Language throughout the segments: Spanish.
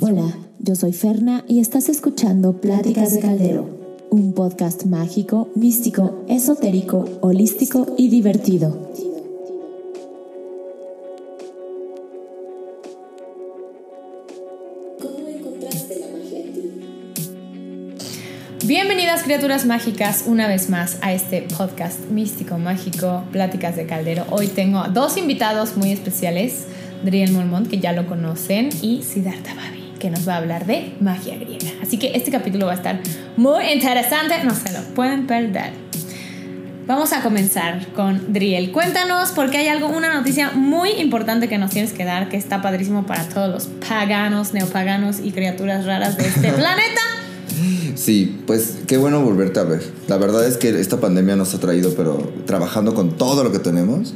Hola, yo soy Ferna y estás escuchando Pláticas de Caldero, un podcast mágico, místico, esotérico, holístico y divertido. Bienvenidas criaturas mágicas una vez más a este podcast místico, mágico, Pláticas de Caldero. Hoy tengo a dos invitados muy especiales, Driel Molmont, que ya lo conocen, y Siddhartha Babi, que nos va a hablar de magia griega. Así que este capítulo va a estar muy interesante, no se lo pueden perder. Vamos a comenzar con Driel. Cuéntanos porque hay algo, una noticia muy importante que nos tienes que dar que está padrísimo para todos los paganos, neopaganos y criaturas raras de este planeta. Sí, pues qué bueno volverte a ver. La verdad es que esta pandemia nos ha traído, pero trabajando con todo lo que tenemos.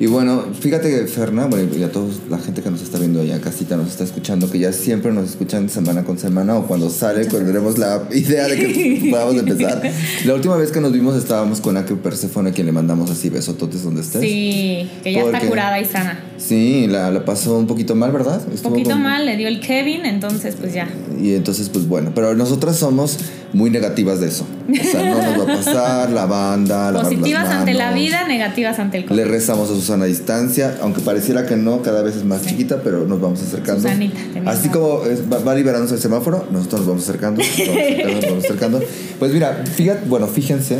Y bueno, fíjate que Ferna, bueno, y a toda la gente que nos está viendo allá en casita, nos está escuchando, que ya siempre nos escuchan semana con semana o cuando sale, cuando tenemos la idea de que podamos empezar. La última vez que nos vimos estábamos con Ake Persefone, quien le mandamos así besototes donde estés. Sí, que ya está curada y sana. Sí, la, la pasó un poquito mal, ¿verdad? Un poquito con- mal, le dio el Kevin, entonces pues ya. Y entonces, pues bueno, pero nosotras somos muy negativas de eso. O sea, no nos va a pasar, la banda, las Positivas ante la vida, negativas ante el COVID. Le rezamos a Susana a distancia, aunque pareciera que no, cada vez es más chiquita, pero nos vamos acercando. Susanita, Así como va, va liberándose el semáforo, nosotros nos vamos acercando, nos vamos acercando, nos vamos acercando. Pues mira, fíjate, bueno, fíjense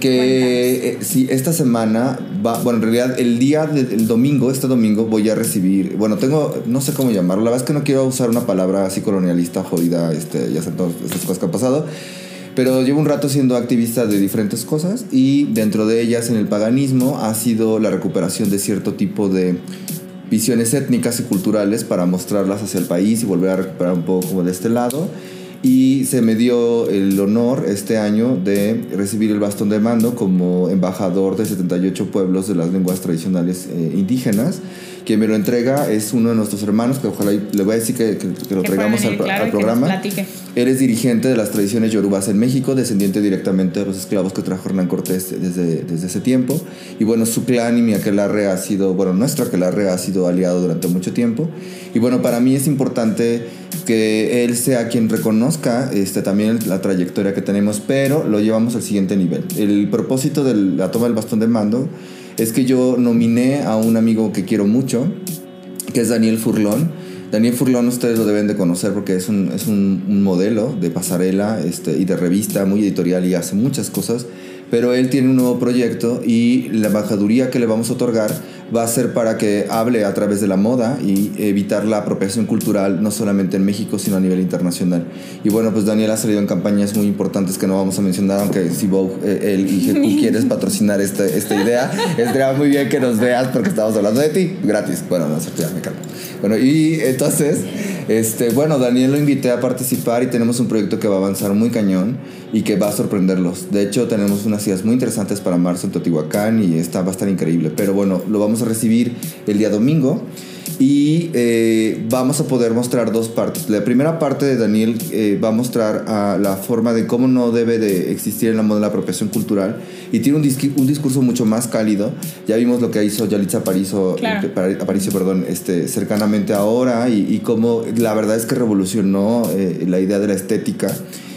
que eh, sí, esta semana va, bueno, en realidad el día del domingo, este domingo voy a recibir, bueno, tengo, no sé cómo llamarlo, la verdad es que no quiero usar una palabra así colonialista, jodida, este, ya saben todas estas cosas que han pasado. Pero llevo un rato siendo activista de diferentes cosas y dentro de ellas en el paganismo ha sido la recuperación de cierto tipo de visiones étnicas y culturales para mostrarlas hacia el país y volver a recuperar un poco como de este lado. Y se me dio el honor este año de recibir el bastón de mando como embajador de 78 pueblos de las lenguas tradicionales eh, indígenas. Quien me lo entrega es uno de nuestros hermanos, que ojalá le voy a decir que, que- que lo Que traigamos pueda al, venir, claro, al programa. Él es dirigente de las tradiciones yorubas en México, descendiente directamente de los esclavos que trajo Hernán Cortés desde, desde ese tiempo. Y bueno, su clan y mi aquelarre ha sido, bueno, nuestro aquelarre ha sido aliado durante mucho tiempo. Y bueno, para mí es importante que él sea quien reconozca este, también la trayectoria que tenemos, pero lo llevamos al siguiente nivel. El propósito de la toma del bastón de mando es que yo nominé a un amigo que quiero mucho, que es Daniel Furlón. Daniel Furlón ustedes lo deben de conocer porque es un, es un, modelo de pasarela este, y de revista muy editorial y hace muchas cosas, pero él tiene un nuevo proyecto y la embajaduría que le vamos a otorgar va a ser para que hable a través de la moda y evitar la apropiación cultural no solamente en México sino a nivel internacional. Y bueno, pues Daniel ha salido en campañas muy importantes que no vamos a mencionar, aunque si Vogue, eh, él y GQ quieres patrocinar esta, esta idea, estaría muy bien que nos veas porque estamos hablando de ti, gratis. Bueno, no ya me calmo. Bueno, y entonces, este, bueno, Daniel lo invité a participar y tenemos un proyecto que va a avanzar muy cañón y que va a sorprenderlos. De hecho, tenemos unas ideas muy interesantes para marzo en Teotihuacán y está, va a estar increíble. Pero bueno, lo vamos a recibir el día domingo y eh, vamos a poder mostrar dos partes. La primera parte de Daniel eh, va a mostrar a la forma de cómo no debe de existir en la moda la apropiación cultural y tiene un, un discurso mucho más cálido. Ya vimos lo que hizo Yalitza Aparicio, Claro. eh, Pari- Aparicio perdón, este, cercanamente ahora y, y cómo la verdad es que revolucionó eh, la idea de la estética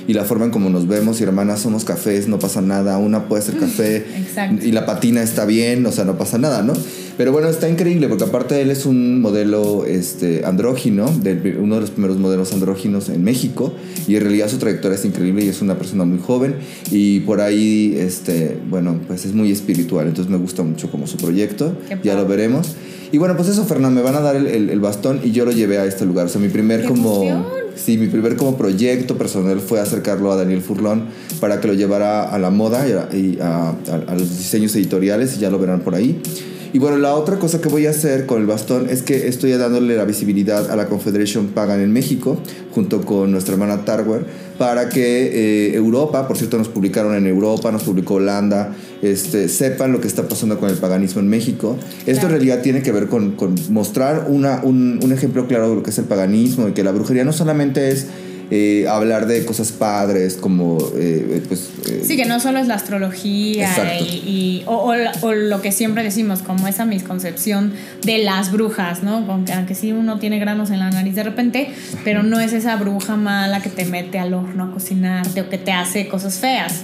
y la forma en cómo nos vemos y hermanas somos cafés, no pasa nada, una puede ser café Exacto. y la patina está bien, o sea, no pasa nada, ¿no? Pero bueno, está increíble porque aparte él es un modelo este, andrógino, del- uno de los primeros modelos andróginos en México y en realidad su trayectoria es increíble y es una persona muy joven y por ahí, este, bueno, pues es muy espiritual, entonces me gusta mucho como su proyecto, ya lo veremos. Y bueno, pues eso, Fernando, me van a dar el, el- el bastón y yo lo llevé a este lugar, o sea, mi primer ¡Qué como... emoción! Sí, mi primer como proyecto personal fue acercarlo a Daniel Furlón para que lo llevara a la moda y a, y a- a- a los diseños editoriales y ya lo verán por ahí. Y bueno, la otra cosa que voy a hacer con el bastón es que estoy dándole la visibilidad a la Confederation Pagan en México, junto con nuestra hermana Tarwer, para que eh, Europa, por cierto nos publicaron en Europa, nos publicó Holanda, este, sepan lo que está pasando con el paganismo en México. Esto en realidad tiene que ver con, con mostrar una, un, un ejemplo claro de lo que es el paganismo y que la brujería no solamente es eh, hablar de cosas padres como, eh, pues... eh, Sí, que no solo es la astrología y, y- o, o o lo que siempre decimos, como esa misconcepción de las brujas, ¿no? Aunque sí uno tiene granos en la nariz de repente, pero no es esa bruja mala que te mete al horno a cocinarte o que te hace cosas feas.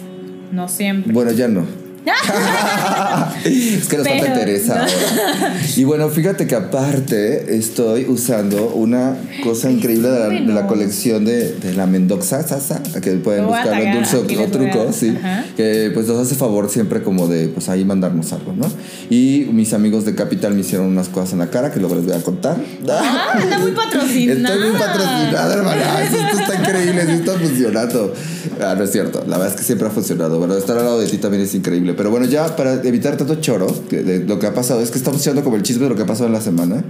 No siempre. Bueno, ya no. es que nos falta Teresa no. ahora. Y bueno, fíjate que aparte estoy usando una cosa increíble de la, de la bueno. colección de, de la Mendoza Sasa, que pueden Lo buscar en dulce o truco, sí, Ajá. que pues nos hace favor siempre como de pues ahí mandarnos algo, ¿no? Y mis amigos de Capital me hicieron unas cosas en la cara que luego les voy a contar. Ah, está muy patrocinada. Estoy muy patrocinada, hermana. Esto, esto está increíble, sí está funcionando. Ah, no es cierto. La verdad es que siempre ha funcionado. Bueno, estar al lado de ti también es increíble. Pero bueno, ya para evitar tanto choro de lo que ha pasado, es que estamos echando como el chisme de lo que ha pasado en la semana.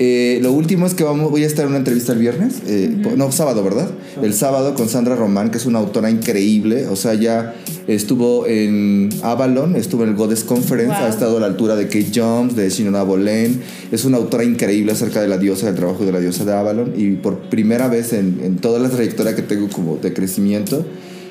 Eh, lo último es que vamos, voy a estar en una entrevista el viernes, eh, no, sábado, ¿verdad? El sábado con Sandra Román, que es una autora increíble, o sea, ya estuvo en Avalon, estuvo en el Goddess Conference, Wow. ha estado a la altura de Kate Jones, de Shinona Bolen, es una autora increíble acerca de la diosa, del trabajo de la diosa de Avalon, y por primera vez en, en toda la trayectoria que tengo como de crecimiento,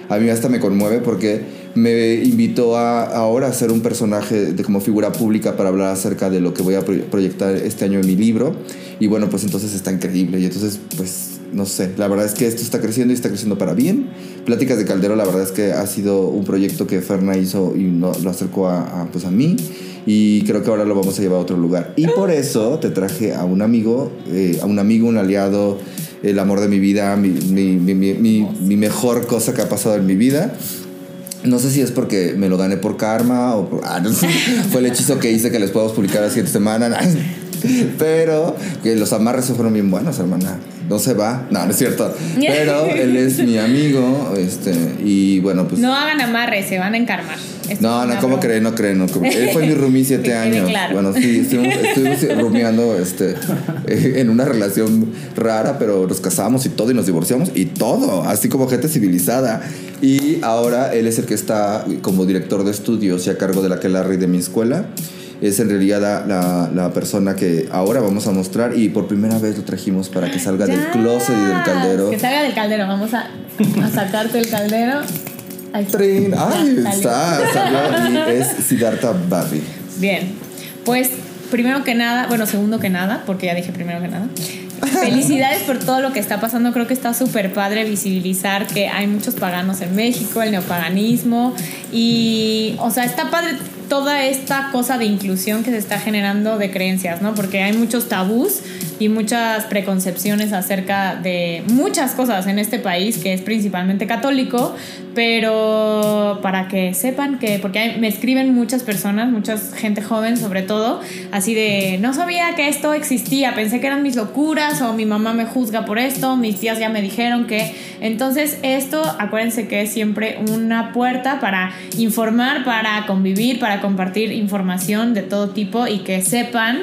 a mí hasta me conmueve porque me invitó a, ahora a ser un personaje de, como figura pública para hablar acerca de lo que voy a proy- proyectar este año en mi libro. Y bueno, pues entonces está increíble. Y entonces, pues, no sé, la verdad es que esto está creciendo y está creciendo para bien. Pláticas de Caldero, la verdad es que ha sido un proyecto que Ferna hizo y no- lo acercó a, a, pues, a mí. Y creo que ahora lo vamos a llevar a otro lugar. Y por eso te traje a un amigo, eh, a un amigo, un aliado, el amor de mi vida, mi mejor cosa que ha pasado en mi vida. No sé si es porque me lo gané por karma o por- ah, no sé. fue el hechizo que hice que les podemos publicar la siguiente semana. Pero que los amarres fueron bien buenos, hermana. No se va. No, no es cierto. Pero él es mi amigo. Este, y bueno, pues. No hagan amarres, se van a encarmar. Esto No, no, ¿cómo creen? No creen. No, Él fue mi roomie siete Que años. claro. Bueno, sí, estuvimos, estuvimos rumiando este, en una relación rara, pero nos casamos y todo y nos divorciamos y todo, así como gente civilizada. Y ahora él es el que está como director de estudios y a cargo de la Kelarri de mi escuela. Es en realidad la, la- la persona que ahora vamos a mostrar y por primera vez lo trajimos para que salga del closet y del caldero. Que salga del caldero. Vamos a, a sacarte el caldero. Ahí está. Trin. Ay, Ya, está, salió y es Siddhartha Barbie. Bien, pues primero que nada, bueno, segundo que nada, porque ya dije primero que nada. Felicidades por todo lo que está pasando. Creo que está súper padre visibilizar que hay muchos paganos en México, el neopaganismo. Y, o sea, está padre toda esta cosa de inclusión que se está generando de creencias, ¿no? Porque hay muchos tabús y muchas preconcepciones acerca de muchas cosas en este país, que es principalmente católico, pero para que sepan que, porque me escriben muchas personas, mucha gente joven sobre todo, así de, no sabía que esto existía, pensé que eran mis locuras o mi mamá me juzga por esto, mis tías ya me dijeron que, entonces esto, acuérdense que es siempre una puerta para informar, para convivir, para compartir información de todo tipo y que sepan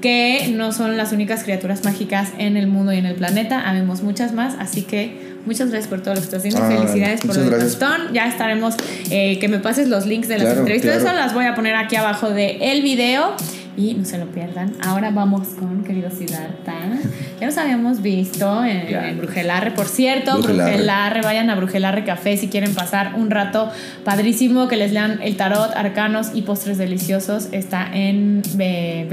que no son las únicas criaturas mágicas en el mundo y en el planeta, habemos muchas más, así que muchas gracias por todo lo que estás haciendo, Ay, felicidades por muchas lo de gracias. Gastón, ya estaremos, eh, que me pases los links de las Claro, entrevistas, claro. eso las voy a poner aquí abajo del el video y no se lo pierdan. Ahora vamos con querido Siddhartha. Ya nos habíamos visto en, en Brujelarre, por cierto, Brujelarre. Brujelarre. vayan a Brujelarre Café si quieren pasar un rato padrísimo, que les lean el tarot, arcanos y postres deliciosos. Está en eh,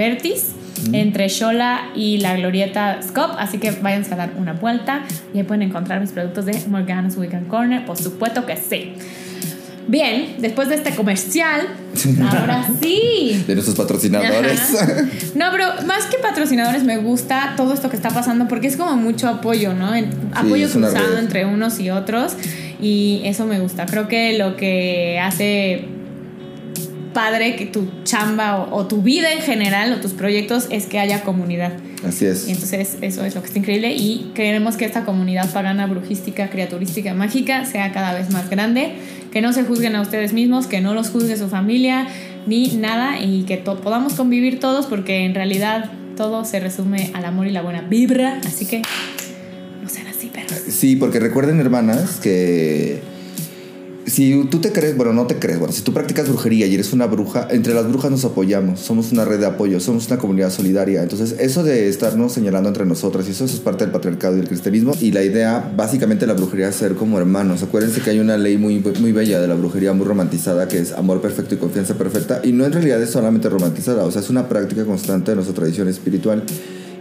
Entre Shola y la Glorieta Scop, así que váyanse a dar una vuelta y ahí pueden encontrar mis productos de Morgana's Weekend Corner, por supuesto que sí. Bien, después de este comercial, ahora sí. De nuestros patrocinadores. Ajá. No, pero más que patrocinadores me gusta todo esto que está pasando porque es como mucho apoyo, ¿no? Apoyo cruzado entre unos y otros y eso me gusta. Creo que lo que hace padre que tu chamba o, o tu vida en general o tus proyectos es que haya comunidad. Así es. Y entonces eso es lo que está increíble y queremos que esta comunidad pagana, brujística, criaturística, mágica sea cada vez más grande, que no se juzguen a ustedes mismos, que no los juzgue su familia ni nada y que to- podamos convivir todos porque en realidad todo se resume al amor y la buena vibra, así que no sean así, perros. Sí, porque recuerden, hermanas, que si tú te crees, bueno, no te crees, bueno, si tú practicas brujería y eres una bruja, entre las brujas nos apoyamos, somos una red de apoyo, somos una comunidad solidaria. Entonces, eso de estarnos señalando entre nosotras, y eso, es parte del patriarcado y del cristianismo, y la idea, básicamente, de la brujería es ser como hermanos. Acuérdense que hay una ley muy, muy bella de la brujería, muy romantizada, que es amor perfecto y confianza perfecta, y no en realidad es solamente romantizada, o sea, es una práctica constante de nuestra tradición espiritual.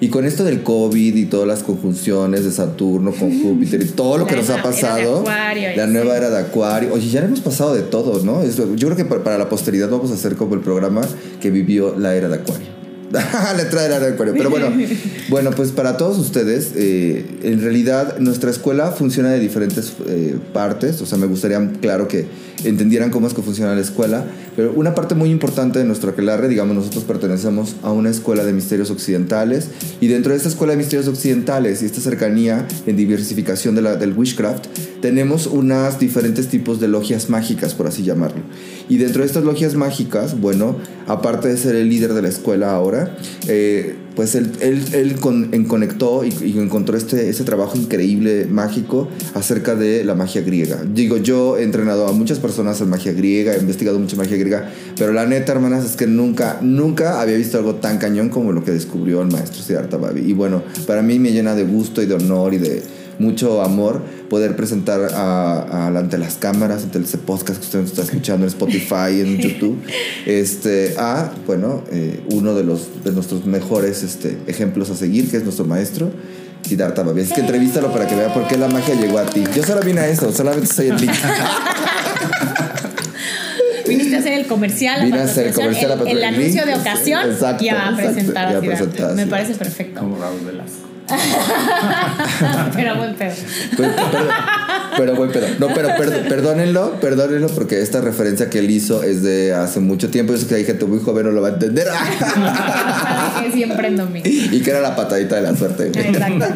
Y con esto del COVID y todas las conjunciones de Saturno con Júpiter y todo lo que nos ha pasado, la nueva era de Acuario, oye, ya hemos pasado de todo, ¿no? yo creo que para la posteridad vamos a hacer como el programa que vivió la era de Acuario. Letra de la era de Acuario. Pero bueno, bueno, pues para todos ustedes, eh, en realidad nuestra escuela funciona de diferentes eh, partes. O sea, me gustaría, claro, que entendieran cómo es que funciona la escuela. Pero una parte muy importante de nuestro aquelarre, digamos, nosotros pertenecemos a una escuela de misterios occidentales. Y dentro de esta escuela de misterios occidentales y esta cercanía en diversificación de la, del witchcraft, tenemos unas diferentes tipos de logias mágicas, por así llamarlo. Y dentro de estas logias mágicas, bueno, aparte de ser el líder de la escuela ahora, eh, pues él, él, él conectó y, encontró este, este trabajo increíble, mágico, acerca de la magia griega. Digo, yo he entrenado a muchas personas en magia griega, he investigado mucha magia griega, pero la neta, hermanas, es que nunca, nunca había visto algo tan cañón como lo que descubrió el maestro Siddhartha Babi. Y bueno, para mí me llena de gusto y de honor y de mucho amor poder presentar a, ante las cámaras, ante ese podcast que usted está escuchando en Spotify, en YouTube, este, a, bueno, eh, uno de, los, de nuestros mejores este, ejemplos a seguir, que es nuestro maestro. Siddhartha Babi. Es que entrevístalo para que vea por qué la magia llegó a ti. Yo solo vine a eso, solamente soy el link. Viniste a hacer el comercial, Vine a hacer el comercial, el, el, anuncio de ocasión exacto, y a presentar exacto, a Me parece perfecto. Como Raúl Velasco. pero buen pedo. Pero, buen pedo. No, pero perdónenlo, perdónenlo, porque esta referencia que él hizo es de hace mucho tiempo. Yo sé que hay gente muy joven no lo va a entender. que siempre en domingo. Y que era la patadita de la suerte. Exacto.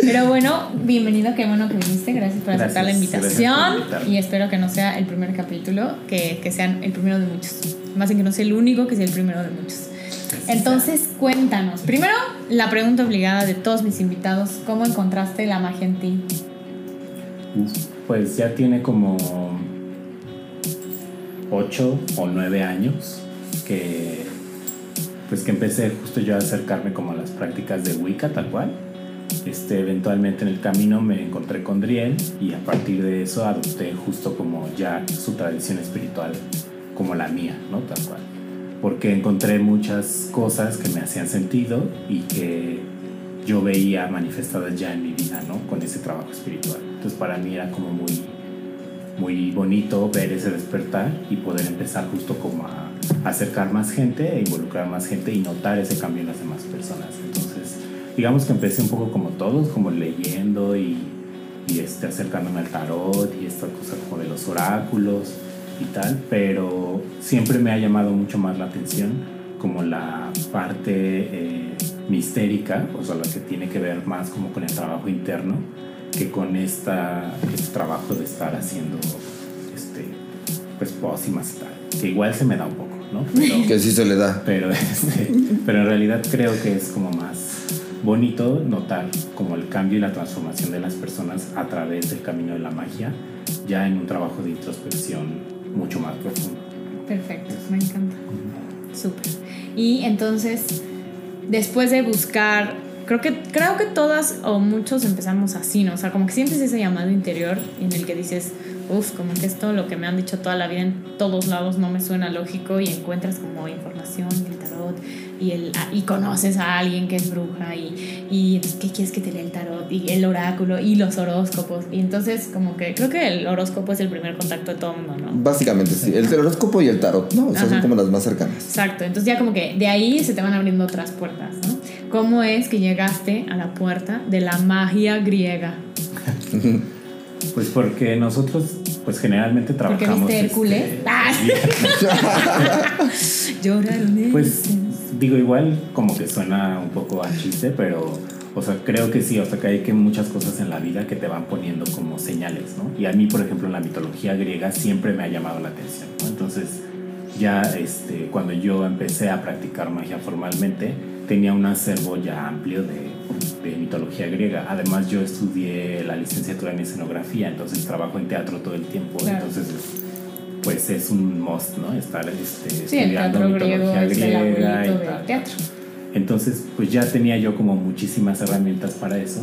Pero bueno, bienvenido, qué bueno que viniste. Gracias por aceptar la invitación. Y espero que no sea el primer capítulo, que, que sea el primero de muchos. Más en que no sea el único, que sea el primero de muchos. Entonces, cuéntanos. Primero, la pregunta obligada de todos mis invitados: ¿cómo encontraste la magia en ti? Pues ya tiene como ocho o nueve años que pues que empecé justo yo a acercarme como a las prácticas de Wicca tal cual. Este, eventualmente en el camino me encontré con Driel y a partir de eso adopté justo como ya su tradición espiritual como la mía, ¿no? Tal cual porque encontré muchas cosas que me hacían sentido y que yo veía manifestadas ya en mi vida, ¿no? Con ese trabajo espiritual. Entonces para mí era como muy, muy bonito ver ese despertar y poder empezar justo como a acercar más gente e involucrar más gente y notar ese cambio en las demás personas. Entonces, digamos que empecé un poco como todos, como leyendo y, y este, acercándome al tarot y esta cosa como de los oráculos y tal, pero siempre me ha llamado mucho más la atención como la parte eh, mistérica, o sea, la que tiene que ver más como con el trabajo interno, que con esta, este trabajo de estar haciendo este, pues pócimas y tal, que igual se me da un poco, ¿no? que sí se le da. Pero, este, pero en realidad creo que es como más bonito notar como el cambio y la transformación de las personas a través del camino de la magia, ya en un trabajo de introspección mucho más profundo. Perfecto, me encanta. Súper. Y entonces, después de buscar, creo que, creo que todas o muchos empezamos así, ¿no? O sea, como que sientes ese llamado interior en el que dices, uff, como que esto, lo que me han dicho toda la vida en todos lados no me suena lógico y encuentras como información el tarot y, el, y conoces a alguien que es bruja y, y ¿qué quieres que te lea el tarot? Y el oráculo y los horóscopos. Y entonces como que creo que el horóscopo es el primer contacto de todo el mundo, ¿no? Básicamente sí, el horóscopo y el tarot, ¿no? O sea, son como las más cercanas. Exacto, entonces ya como que de ahí se te van abriendo otras puertas, ¿no? ¿Cómo es que llegaste a la puerta de la magia griega? Pues porque nosotros, pues generalmente trabajamos. ¿Porque viste Hércules? Este, ah. Lloraron. Pues digo, igual como que suena un poco a chiste, pero, o sea, creo que sí, o sea, que hay que muchas cosas en la vida que te van poniendo como señales, ¿no? Y a mí, por ejemplo, en la mitología griega siempre me ha llamado la atención, ¿no? Entonces, ya este, cuando yo empecé a practicar magia formalmente, tenía un acervo ya amplio de, de mitología griega. Además yo estudié la licenciatura en escenografía, entonces trabajo en teatro todo el tiempo, entonces pues es un must, ¿no? Estar este, estudiando mitología griega y teatro. Entonces pues ya tenía yo como muchísimas herramientas para eso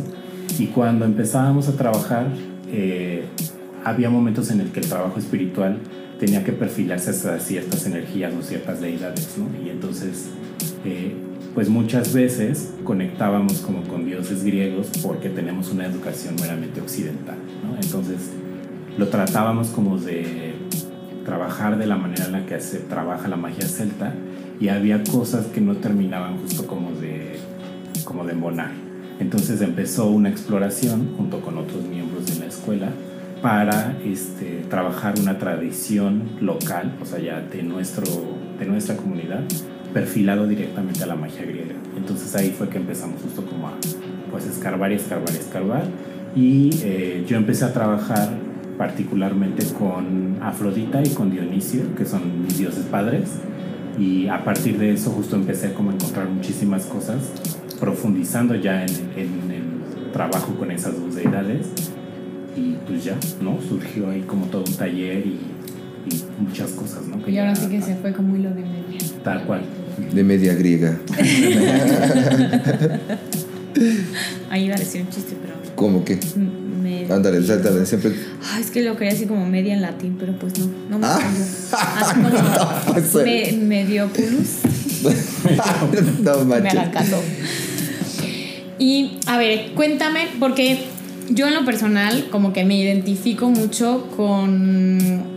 y cuando empezábamos a trabajar eh, había momentos en el que el trabajo espiritual tenía que perfilarse a ciertas energías o ciertas deidades, ¿no? Y entonces, eh, pues muchas veces conectábamos como con dioses griegos porque tenemos una educación meramente occidental, ¿no? Entonces, lo tratábamos como de trabajar de la manera en la que se trabaja la magia celta y había cosas que no terminaban justo como de, como de embonar. Entonces empezó una exploración junto con otros miembros de la escuela para este, trabajar una tradición local, o sea, ya de, nuestro, de nuestra comunidad, perfilado directamente a la magia griega. Entonces ahí fue que empezamos justo como a pues, escarbar y escarbar y escarbar. Y eh, yo empecé a trabajar particularmente con Afrodita y con Dionisio, que son mis dioses padres. Y a partir de eso justo empecé como a encontrar muchísimas cosas, profundizando ya en, en el trabajo con esas dos deidades y pues ya, ¿no? Surgió ahí como todo un taller y, muchas cosas, ¿no? y ahora sí que se fue como hilo de media. Tal cual. De media griega. ahí iba a decir un chiste, pero... ¿Cómo qué? Me... Ándale, saltale, siempre... Ay, es que lo quería decir como media en latín, pero pues no, no me ah. Así como me, medio no manches. Me caso. Y, a ver, cuéntame, porque yo en lo personal como que me identifico mucho con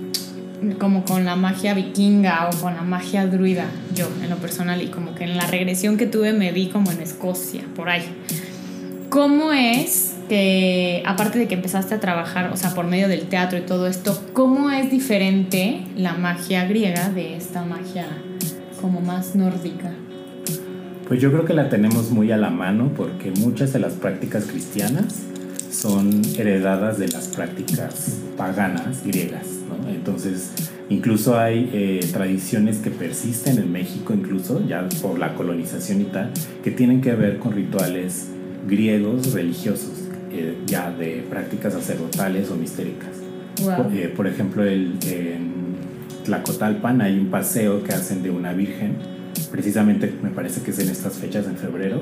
como con la magia vikinga o con la magia druida, yo en lo personal, y como que en la regresión que tuve me vi como en Escocia, por ahí. ¿Cómo es que, aparte de que empezaste a trabajar, o sea, por medio del teatro y todo esto, cómo es diferente la magia griega de esta magia como más nórdica? Pues yo creo que la tenemos muy a la mano porque muchas de las prácticas cristianas son heredadas de las prácticas paganas griegas. ¿no? Entonces, incluso hay eh, tradiciones que persisten en México, incluso ya por la colonización y tal, que tienen que ver con rituales griegos religiosos, eh, ya de prácticas sacerdotales o mistéricas. Eh, por, ejemplo, el, en Tlacotalpan hay un paseo que hacen de una virgen, precisamente me parece que es en estas fechas, en febrero,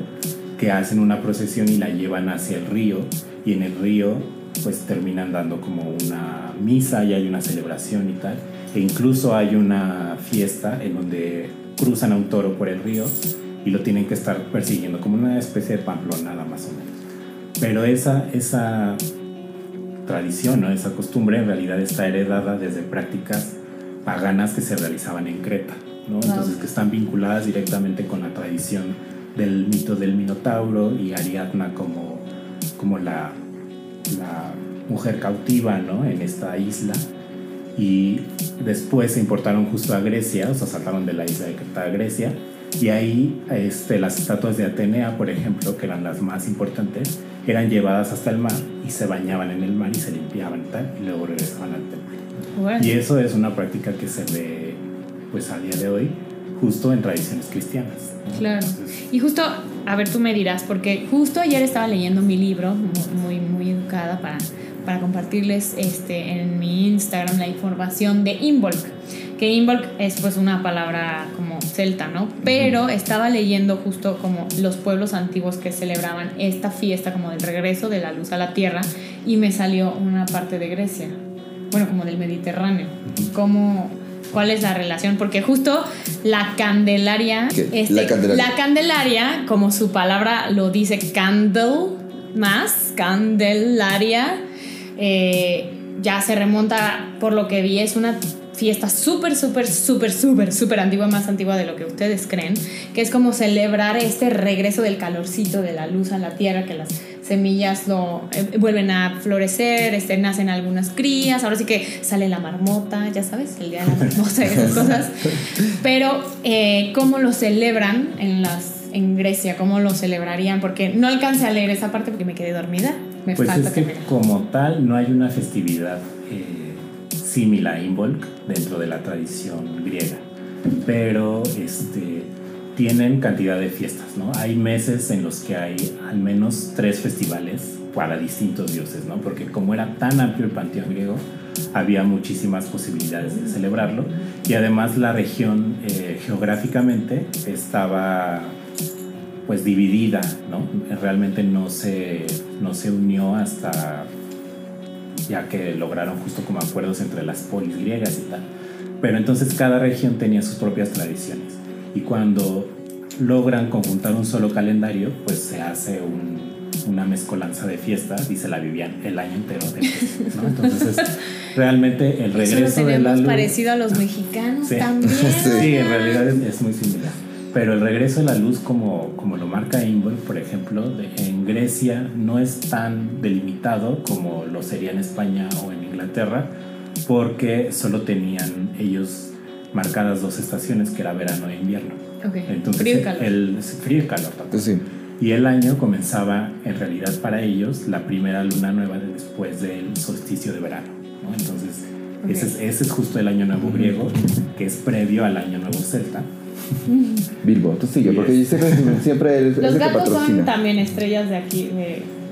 que hacen una procesión y la llevan hacia el río y en el río pues terminan dando como una misa y hay una celebración y tal. E incluso hay una fiesta en donde cruzan a un toro por el río y lo tienen que estar persiguiendo como una especie de pamplonada más o menos. Pero esa, esa tradición, ¿no? esa costumbre en realidad está heredada desde prácticas paganas que se realizaban en Creta, ¿no? entonces que están vinculadas directamente con la tradición del mito del Minotauro y Ariadna como, como la, la mujer cautiva ¿no? en esta isla. Y después se importaron justo a Grecia, o sea, saltaron de la isla de Creta a Grecia. Y ahí este, las estatuas de Atenea, por ejemplo, que eran las más importantes, eran llevadas hasta el mar y se bañaban en el mar y se limpiaban y tal, y luego regresaban al templo. Y eso es una práctica que se ve pues a día de hoy justo en tradiciones cristianas. Claro. Y justo, a ver, tú me dirás, porque justo ayer estaba leyendo mi libro, muy, muy educada para, para compartirles este, en mi Instagram la información de Involk, que Involk es pues una palabra como celta, ¿no? Pero estaba leyendo justo como los pueblos antiguos que celebraban esta fiesta como del regreso de la luz a la tierra y me salió una parte de Grecia, bueno, como del Mediterráneo, como cuál es la relación, porque justo la Candelaria, este, la Candelaria, como su palabra lo dice, candle más, Candelaria, eh, ya se remonta, por lo que vi, es una fiesta súper, súper, súper, súper, súper antigua, más antigua de lo que ustedes creen, que es como celebrar este regreso del calorcito de la luz a la tierra, que las semillas lo eh, vuelven a florecer, este, nacen algunas crías, ahora sí que sale la marmota, ya sabes, el día de la marmota y esas cosas. Pero, eh, ¿cómo lo celebran en, las, en Grecia? ¿Cómo lo celebrarían? Porque no alcancé a leer esa parte porque me quedé dormida. Me pues es que, como tal no hay una festividad eh, similar a Imbolc dentro de la tradición griega. Pero este, tienen cantidad de fiestas, ¿no? Hay meses en los que hay al menos tres festivales para distintos dioses, ¿no? Porque como era tan amplio el panteón griego, había muchísimas posibilidades de celebrarlo y además la región eh, geográficamente estaba pues dividida, ¿no? Realmente no se, no se unió hasta ya que lograron justo como acuerdos entre las polis griegas y tal. Pero entonces cada región tenía sus propias tradiciones y cuando logran conjuntar un solo calendario, pues se hace una mezcolanza de fiestas y se la vivían el año entero. Entonces realmente el regreso de la luz... parecido a los mexicanos también. sí, en realidad es muy similar. Pero el regreso de la luz, como, como lo marca Ingolf, por ejemplo, en Grecia no es tan delimitado como lo sería en España o en Inglaterra, porque solo tenían ellos marcadas dos estaciones, que era verano e invierno. Entonces, frío y calor. El, frío y calor Y el año comenzaba, en realidad para ellos, la primera luna nueva después del solsticio de verano. Entonces, ese, es, ese, es, justo el año nuevo griego, que es previo al año nuevo celta. Bilbo, tú sigue, porque yo siempre, siempre Los gatos son también estrellas de aquí,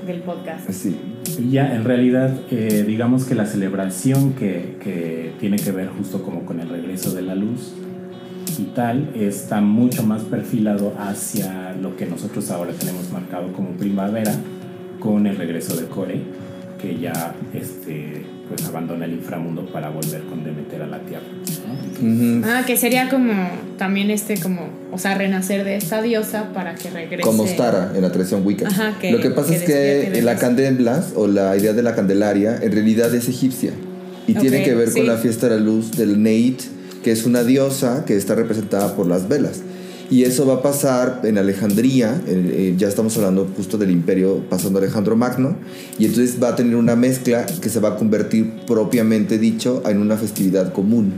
del podcast. Sí. Y ya, en realidad, eh, digamos que la celebración que, que, tiene que ver justo como con el regreso de la luz y tal, está mucho más perfilado hacia lo que nosotros ahora tenemos marcado como primavera, con el regreso de Core, que ya este, pues abandona el inframundo para volver con Demeter a la tierra. Ah, que sería como también este como, o sea, renacer de esta diosa para que regrese. Como Stara en la tradición Wicca. Lo que pasa es que la candemblas o la idea de la Candelaria en realidad es egipcia y tiene que ver con la fiesta de la luz del Neit, que es una diosa que está representada por las velas. Y eso va a pasar en Alejandría, eh, ya estamos hablando justo del imperio pasando Alejandro Magno, y entonces va a tener una mezcla que se va a convertir propiamente dicho en una festividad común.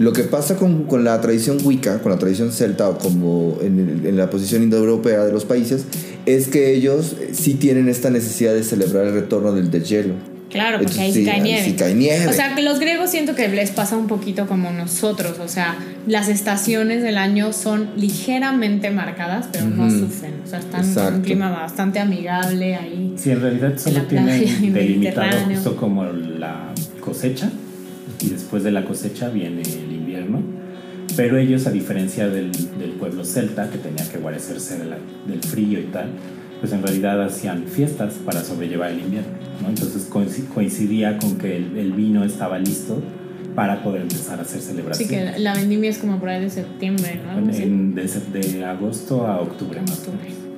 Lo que pasa con, con la tradición Wicca, con la tradición celta o como en, en la posición indoeuropea de los países, es que ellos sí tienen esta necesidad de celebrar el retorno del deshielo. Claro, porque ahí sí, cae nieve. sí cae nieve. O sea, que los griegos siento que les pasa un poquito como nosotros. O sea, las estaciones del año son ligeramente marcadas, pero no sufren. O sea, están en un clima bastante amigable ahí. Sí, en realidad solo tienen delimitado justo como la cosecha. Y después de la cosecha viene el invierno. Pero ellos, a diferencia del, del pueblo celta, que tenía que guarecerse del frío y tal, pues en realidad hacían fiestas para sobrellevar el invierno. ¿no? Entonces coincidía con que el, vino estaba listo para poder empezar a hacer celebraciones. Sí, que la vendimia es como por ahí de septiembre, ¿no? de, agosto a octubre más o menos.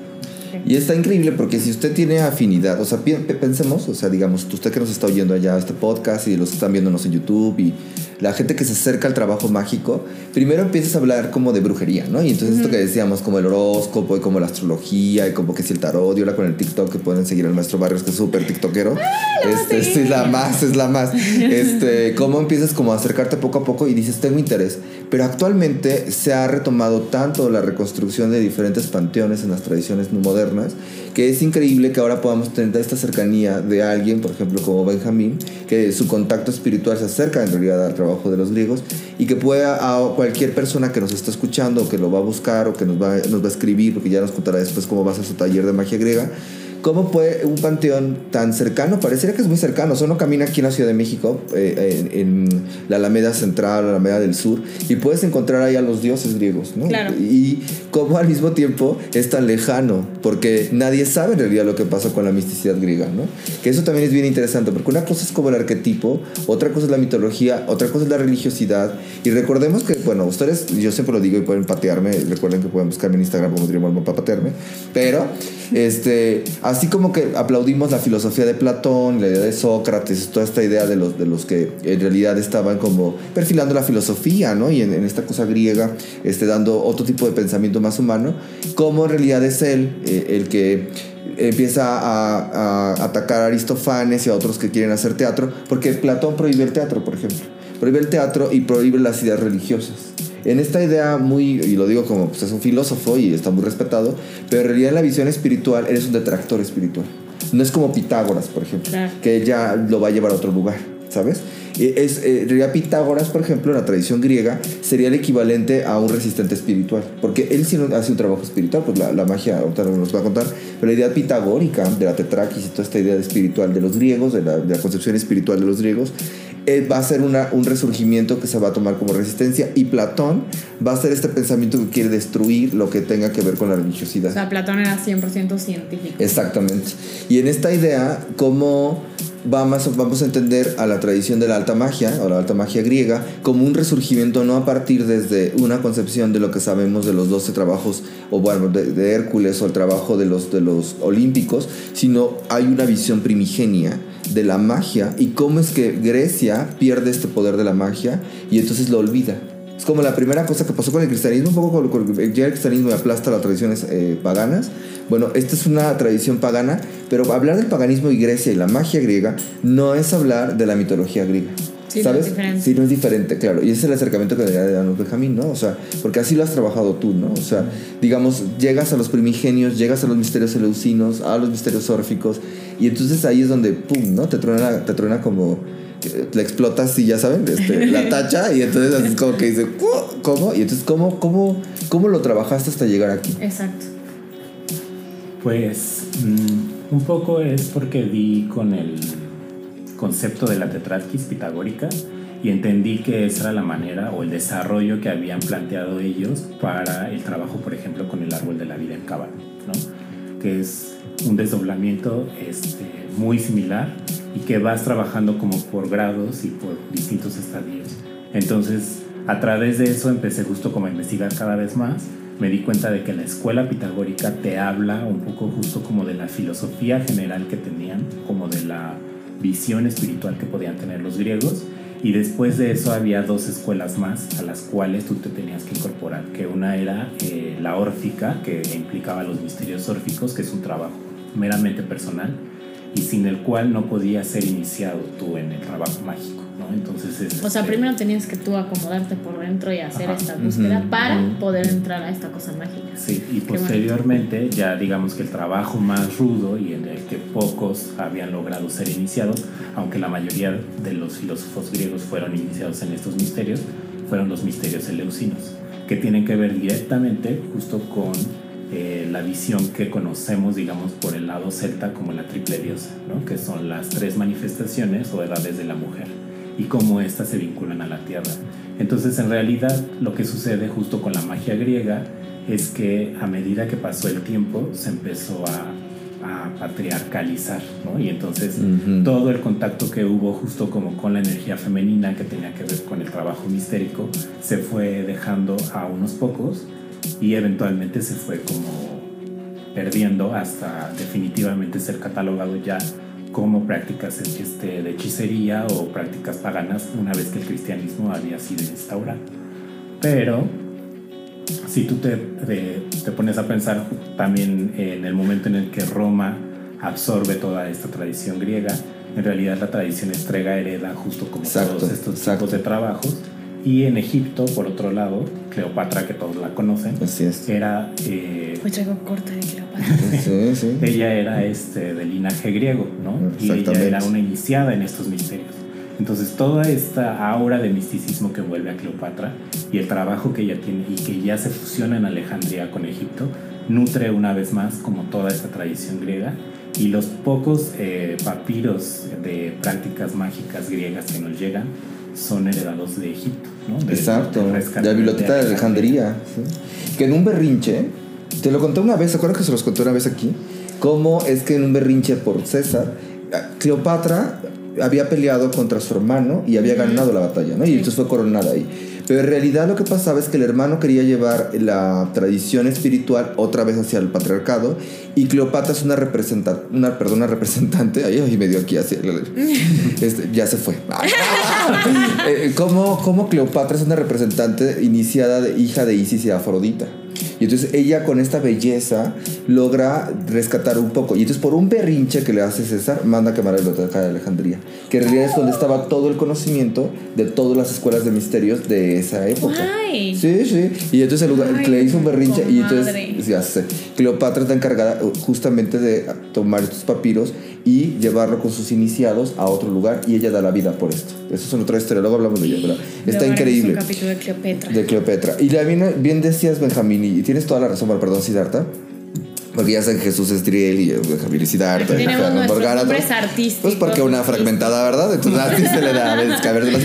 Y está increíble porque si usted tiene afinidad, o sea, pensemos, o sea, digamos, usted que nos está oyendo allá este podcast y los que están viéndonos en YouTube y la gente que se acerca al trabajo mágico, primero empiezas a hablar como de brujería, ¿no? Y entonces esto que decíamos, como el horóscopo y como la astrología y como que si el tarot, y ahora con el TikTok que pueden seguir al maestro Barrios, que es súper tiktokero. Ah, este, es la más, es la más. Este, cómo empiezas como a acercarte poco a poco y dices, tengo interés. Pero actualmente se ha retomado tanto la reconstrucción de diferentes panteones en las tradiciones modernas, que es increíble que ahora podamos tener esta cercanía de alguien, por ejemplo, como Benjamín, que su contacto espiritual se acerca en realidad al trabajo de los griegos y que pueda a cualquier persona que nos está escuchando o que lo va a buscar o que nos va, nos va a escribir, porque ya nos contará después cómo va a ser su taller de magia griega, ¿Cómo puede un panteón tan cercano? Parecería que es muy cercano. Solo camina aquí en la Ciudad de México, eh, en, la Alameda Central, la Alameda del Sur, y puedes encontrar ahí a los dioses griegos, ¿no? Claro. Y cómo al mismo tiempo es tan lejano, porque nadie sabe en realidad lo que pasa con la misticidad griega, ¿no? Que eso también es bien interesante, porque una cosa es como el arquetipo, otra cosa es la mitología, otra cosa es la religiosidad, y recordemos que, bueno, ustedes, yo siempre lo digo y pueden patearme, recuerden que pueden buscarme en Instagram como Driemolmo para patearme, pero, este Así como que aplaudimos la filosofía de Platón, la idea de Sócrates, toda esta idea de los, de los que en realidad estaban como perfilando la filosofía, ¿no? Y en, esta cosa griega, este, dando otro tipo de pensamiento más humano, como en realidad es él eh, el que empieza a, a, atacar a Aristofanes y a otros que quieren hacer teatro, porque Platón prohíbe el teatro, por ejemplo. Prohíbe el teatro y prohíbe las ideas religiosas en esta idea muy, y lo digo como pues es un filósofo y está muy respetado, pero en realidad en la visión espiritual eres un detractor espiritual. No es como Pitágoras, por ejemplo, que ya lo va a llevar a otro lugar, ¿sabes? Eh, Es, eh, en realidad Pitágoras, por ejemplo, en la tradición griega, sería el equivalente a un resistente espiritual, porque él sí hace un trabajo espiritual, pues la, la magia ahorita no nos va a contar, pero la idea pitagórica de la tetraquis y toda esta idea de espiritual de los griegos, de la, de la concepción espiritual de los griegos, va a ser una, un resurgimiento que se va a tomar como resistencia y Platón va a ser este pensamiento que quiere destruir lo que tenga que ver con la religiosidad. O sea, Platón era 100% científico. Exactamente. Y en esta idea, ¿cómo vamos, vamos a entender a la tradición de la alta magia o la alta magia griega como un resurgimiento no a partir desde una concepción de lo que sabemos de los 12 trabajos, o bueno, de, de Hércules o el trabajo de los, de los olímpicos, sino hay una visión primigenia de la magia y cómo es que Grecia pierde este poder de la magia y entonces lo olvida. Es como la primera cosa que pasó con el cristianismo, un poco con, ya el cristianismo aplasta las tradiciones eh, paganas. Bueno, esta es una tradición pagana, pero hablar del paganismo y Grecia y la magia griega no es hablar de la mitología griega. Sí, no ¿Sabes? es diferente. Sí, no es diferente, claro. Y ese es el acercamiento que debería de darnos Benjamín, ¿no? O sea, porque así lo has trabajado tú, ¿no? O sea, digamos, llegas a los primigenios, llegas a los misterios eleusinos, a los misterios órficos, y entonces ahí es donde, pum, ¿no? Te truena, te truena como. eh, Le explotas y ya saben, este, la tacha, y entonces así es como que dice, "¿Cu- ¿cómo? Y entonces, ¿cómo, cómo, ¿cómo lo trabajaste hasta llegar aquí? Exacto. Pues mm, un poco es porque di con el concepto de la tetrarquis pitagórica y entendí que esa era la manera o el desarrollo que habían planteado ellos para el trabajo, por ejemplo, con el árbol de la vida en Cábala, ¿no? que es un desdoblamiento este, muy similar y que vas trabajando como por grados y por distintos estadios. Entonces, a través de eso empecé justo como a investigar cada vez más. Me di cuenta de que la escuela pitagórica te habla un poco justo como de la filosofía general que tenían, como de la visión espiritual que podían tener los griegos. Y después de eso había dos escuelas más a las cuales tú te tenías que incorporar, que una era eh, la órfica, que implicaba los misterios órficos, que es un trabajo meramente personal y sin el cual no podías ser iniciado tú en el trabajo mágico, ¿no? Entonces es, O sea, este, primero tenías que tú acomodarte por dentro y hacer Ajá. esta búsqueda Ujú, para ujú. poder entrar a esta cosa mágica. Sí, y Qué bonito. posteriormente ya digamos que el trabajo más rudo y en el que pocos habían logrado ser iniciados, aunque la mayoría de los filósofos griegos fueron iniciados en estos misterios, fueron los misterios eleusinos, que tienen que ver directamente justo con eh, la visión que conocemos, digamos, por el lado celta como la triple diosa, ¿no? que son las tres manifestaciones o edades de la mujer y cómo éstas se vinculan a la tierra. Entonces, en realidad, lo que sucede justo con la magia griega es que a medida que pasó el tiempo se empezó a, a patriarcalizar, ¿no? Y entonces Ujú. todo el contacto que hubo justo como con la energía femenina que tenía que ver con el trabajo mistérico se fue dejando a unos pocos y eventualmente se fue como perdiendo hasta definitivamente ser catalogado ya como prácticas este, de hechicería o prácticas paganas una vez que el cristianismo había sido instaurado. Pero si tú te, te, te pones a pensar también en el momento en el que Roma absorbe toda esta tradición griega, en realidad la tradición estrega hereda justo como Exacto, todos estos exacto. tipos de trabajos. Y en Egipto, por otro lado, Cleopatra, que todos la conocen, Así es. era eh, Hoy traigo corte de Cleopatra. Sí, sí. ella era este, de linaje griego, ¿no? Y ella era una iniciada en estos misterios. Entonces, toda esta aura de misticismo que vuelve a Cleopatra y el trabajo que ella tiene y que ya se fusiona en Alejandría con Egipto, nutre una vez más como toda esta tradición griega. Y los pocos eh, papiros de prácticas mágicas griegas que nos llegan son heredados de Egipto, ¿no? Del- Exacto, de la biblioteca de Alejandría. sí. Que en un berrinche, te lo conté una vez, ¿se acuerdan que se los conté una vez aquí? Cómo es que en un berrinche por César, Cleopatra había peleado contra su hermano y había ganado la batalla, ¿no? Y entonces fue coronada ahí. Pero en realidad lo que pasaba es que el hermano quería llevar la tradición espiritual otra vez hacia el patriarcado y Cleopatra es una representante, una, perdón, una representante, ay, ay, me dio aquí así, este, ya se fue. Eh, ¿Cómo, cómo Cleopatra es una representante iniciada de hija de Isis y Afrodita? Y entonces ella con esta belleza logra rescatar un poco. Y entonces por un berrinche que le hace César, manda a quemar la biblioteca de Alejandría, que en realidad es donde estaba todo el conocimiento de todas las escuelas de misterios de esa época. Guay. Sí, sí. Y entonces el lugar, Ay, le hizo un berrinche y entonces, ya sé, Cleopatra está encargada uh, justamente de tomar estos papiros y llevarlo con sus iniciados a otro lugar y ella da la vida por esto. Eso es otra historia, luego hablamos de ella, pero está increíble Un capítulo de Cleopatra. de Cleopatra. Y la bien, bien decías, Benjamín, y tienes toda la razón, perdón, Siddhartha. Porque ya saben que Jesús es Driel y Benjamín y Siddhartha. Aquí y tenemos Fernando Morgana, nombres todo. artísticos. Pues porque una fragmentada, ¿verdad? Entonces a ti se le da a caber de las.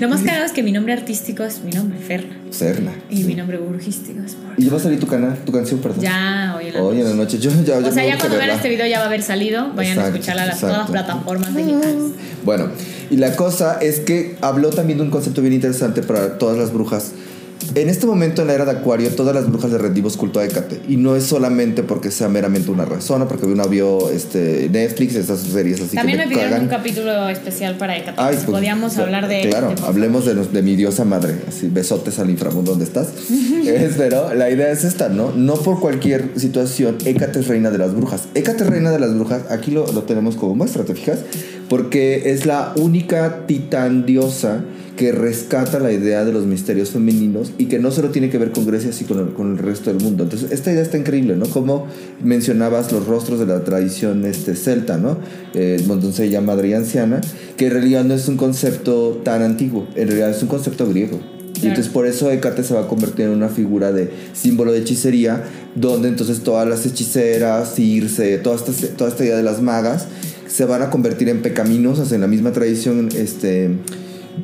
Lo más cagado es que mi nombre artístico es mi nombre, Ferna. Serna. Y mi nombre burgístico es Morgan. Y ya va a salir tu canal, tu canción, perdón. Ya, hoy en la Hoy en la noche. noche. Yo, ya, O sea, me ya cuando vean este video ya va a haber salido. Vayan a Exacto, escucharla a las, todas las plataformas digitales. Bueno, y la cosa es que habló también de un concepto bien interesante para todas las brujas. En este momento, en la era de Acuario, todas las brujas le rendimos culto a Hécate. Y no es solamente porque sea meramente una razón, porque uno vio este, Netflix, esas series así También que me me pidieron cagan. un capítulo especial para Hécate. Ay, pues, podíamos hablar de Claro, hablemos de, de mi diosa madre. Así, besotes al inframundo donde estás. Es, pero la idea es esta, ¿no? No por cualquier situación, Hécate es reina de las brujas. Hécate es reina de las brujas, aquí lo, lo tenemos como muestra, ¿te fijas? Porque es la única titán diosa que rescata la idea de los misterios femeninos y que no solo tiene que ver con Grecia, sino con el, con el resto del mundo. Entonces, esta idea está increíble, ¿no? Como mencionabas los rostros de la tradición este, celta, ¿no? Eh, doncella, madre y anciana, que en realidad no es un concepto tan antiguo, en realidad es un concepto griego. Y entonces por eso Hécate se va a convertir en una figura de símbolo de hechicería, donde entonces todas las hechiceras, Circe, toda esta, toda esta idea de las magas, se van a convertir en pecaminosas en la misma tradición este,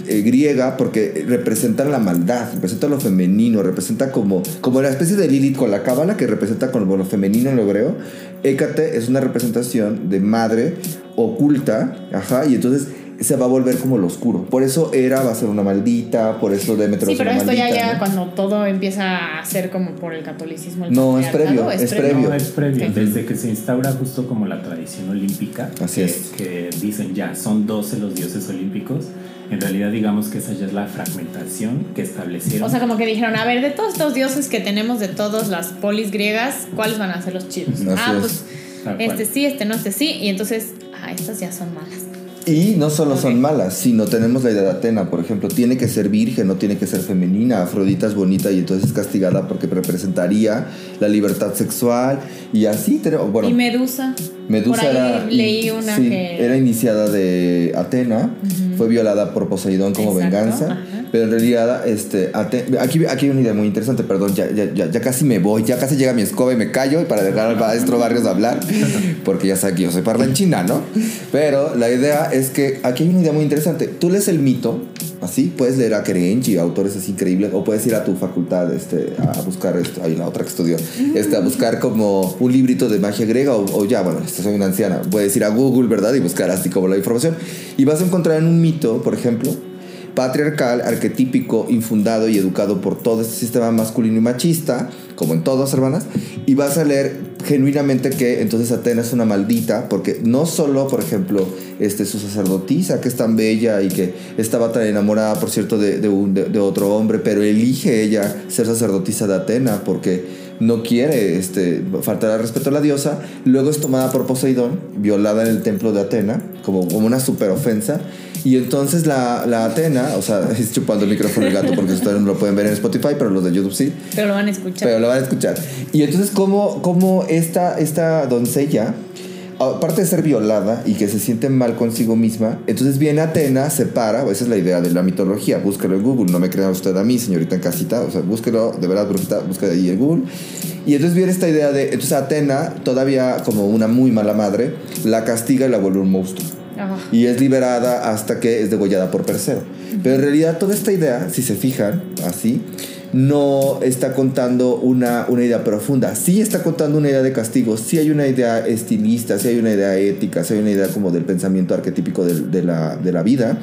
eh, griega, porque representan la maldad, representan lo femenino, representa como, como la especie de Lilith con la cábala, que representa como lo femenino en lo hebreo. Hécate es una representación de madre oculta, ajá, y entonces se va a volver como lo oscuro. Por eso Hera va a ser una maldita, por eso Demeter va Sí, a ser pero una esto ya maldita. llega ¿no? cuando todo empieza a ser como por el catolicismo. el No, es previo, es previo. No, es previo. Ok. Desde que se instaura justo como la tradición olímpica, Así que, es. que dicen ya, son 12 los dioses olímpicos. En realidad, digamos que esa ya es la fragmentación que establecieron. O sea, como que dijeron, a ver, de todos estos dioses que tenemos de todas las polis griegas, ¿cuáles van a ser los chidos? Así ah, es. pues este sí, este no, este sí. Y entonces, ah, estas ya son malas. Y no solo son malas, sino tenemos la idea de Atena, por ejemplo, tiene que ser virgen, no tiene que ser femenina, Afrodita es bonita y entonces es castigada porque representaría la libertad sexual y así tenemos, bueno, y Medusa. Medusa por ahí era, leí una sí, que. era iniciada de Atena, fue violada por Poseidón como Exacto, venganza, ajá. Pero en realidad este, aquí, aquí hay una idea muy interesante, perdón, ya, ya, ya, ya casi me voy, ya casi llega mi escoba y me callo para dejar al maestro Barrios hablar, porque ya sé que yo soy parlanchina, ¿no? Pero la idea es que aquí hay una idea muy interesante, tú lees el mito, así, puedes leer a Kerenchi, autores así increíbles, o puedes ir a tu facultad este, a buscar, esto, hay la otra que estudió, este, a buscar como un librito de magia griega, o, o ya, bueno, soy una anciana, puedes ir a Google, ¿verdad? Y buscar así como la información. Y vas a encontrar en un mito, por ejemplo, patriarcal, arquetípico, infundado y educado por todo este sistema masculino y machista, como en todas hermanas, y vas a leer genuinamente que entonces Atenas es una maldita, porque no solo, por ejemplo, este, su sacerdotisa, que es tan bella y que estaba tan enamorada, por cierto, de, un- de otro hombre, pero elige ella ser sacerdotisa de Atena porque no quiere este, faltar al respeto a la diosa, luego es tomada por Poseidón, violada en el templo de Atena, como, como una super ofensa, y entonces la, la Atena, o sea, es chupando el micrófono el gato porque ustedes no lo pueden ver en Spotify, pero los de YouTube sí, Pero lo van a escuchar. pero lo van a escuchar. Y entonces, como, como esta, esta doncella, aparte de ser violada y que se siente mal consigo misma, entonces viene Atena, se para, esa es la idea de la mitología, búsquelo en Google, no me crea usted a mí, señorita en casita, o sea, búsquelo, de verdad, brujita, búsquelo ahí en Google. Y entonces viene esta idea de, entonces Atena, todavía como una muy mala madre, la castiga y la vuelve un monstruo Y es liberada hasta que es degollada por Perseo. Pero en realidad toda esta idea, si se fijan así, no está contando una, una idea profunda. Sí está contando una idea de castigo, sí hay una idea estilista, sí hay una idea ética, sí hay una idea como del pensamiento arquetípico de, la, de la vida,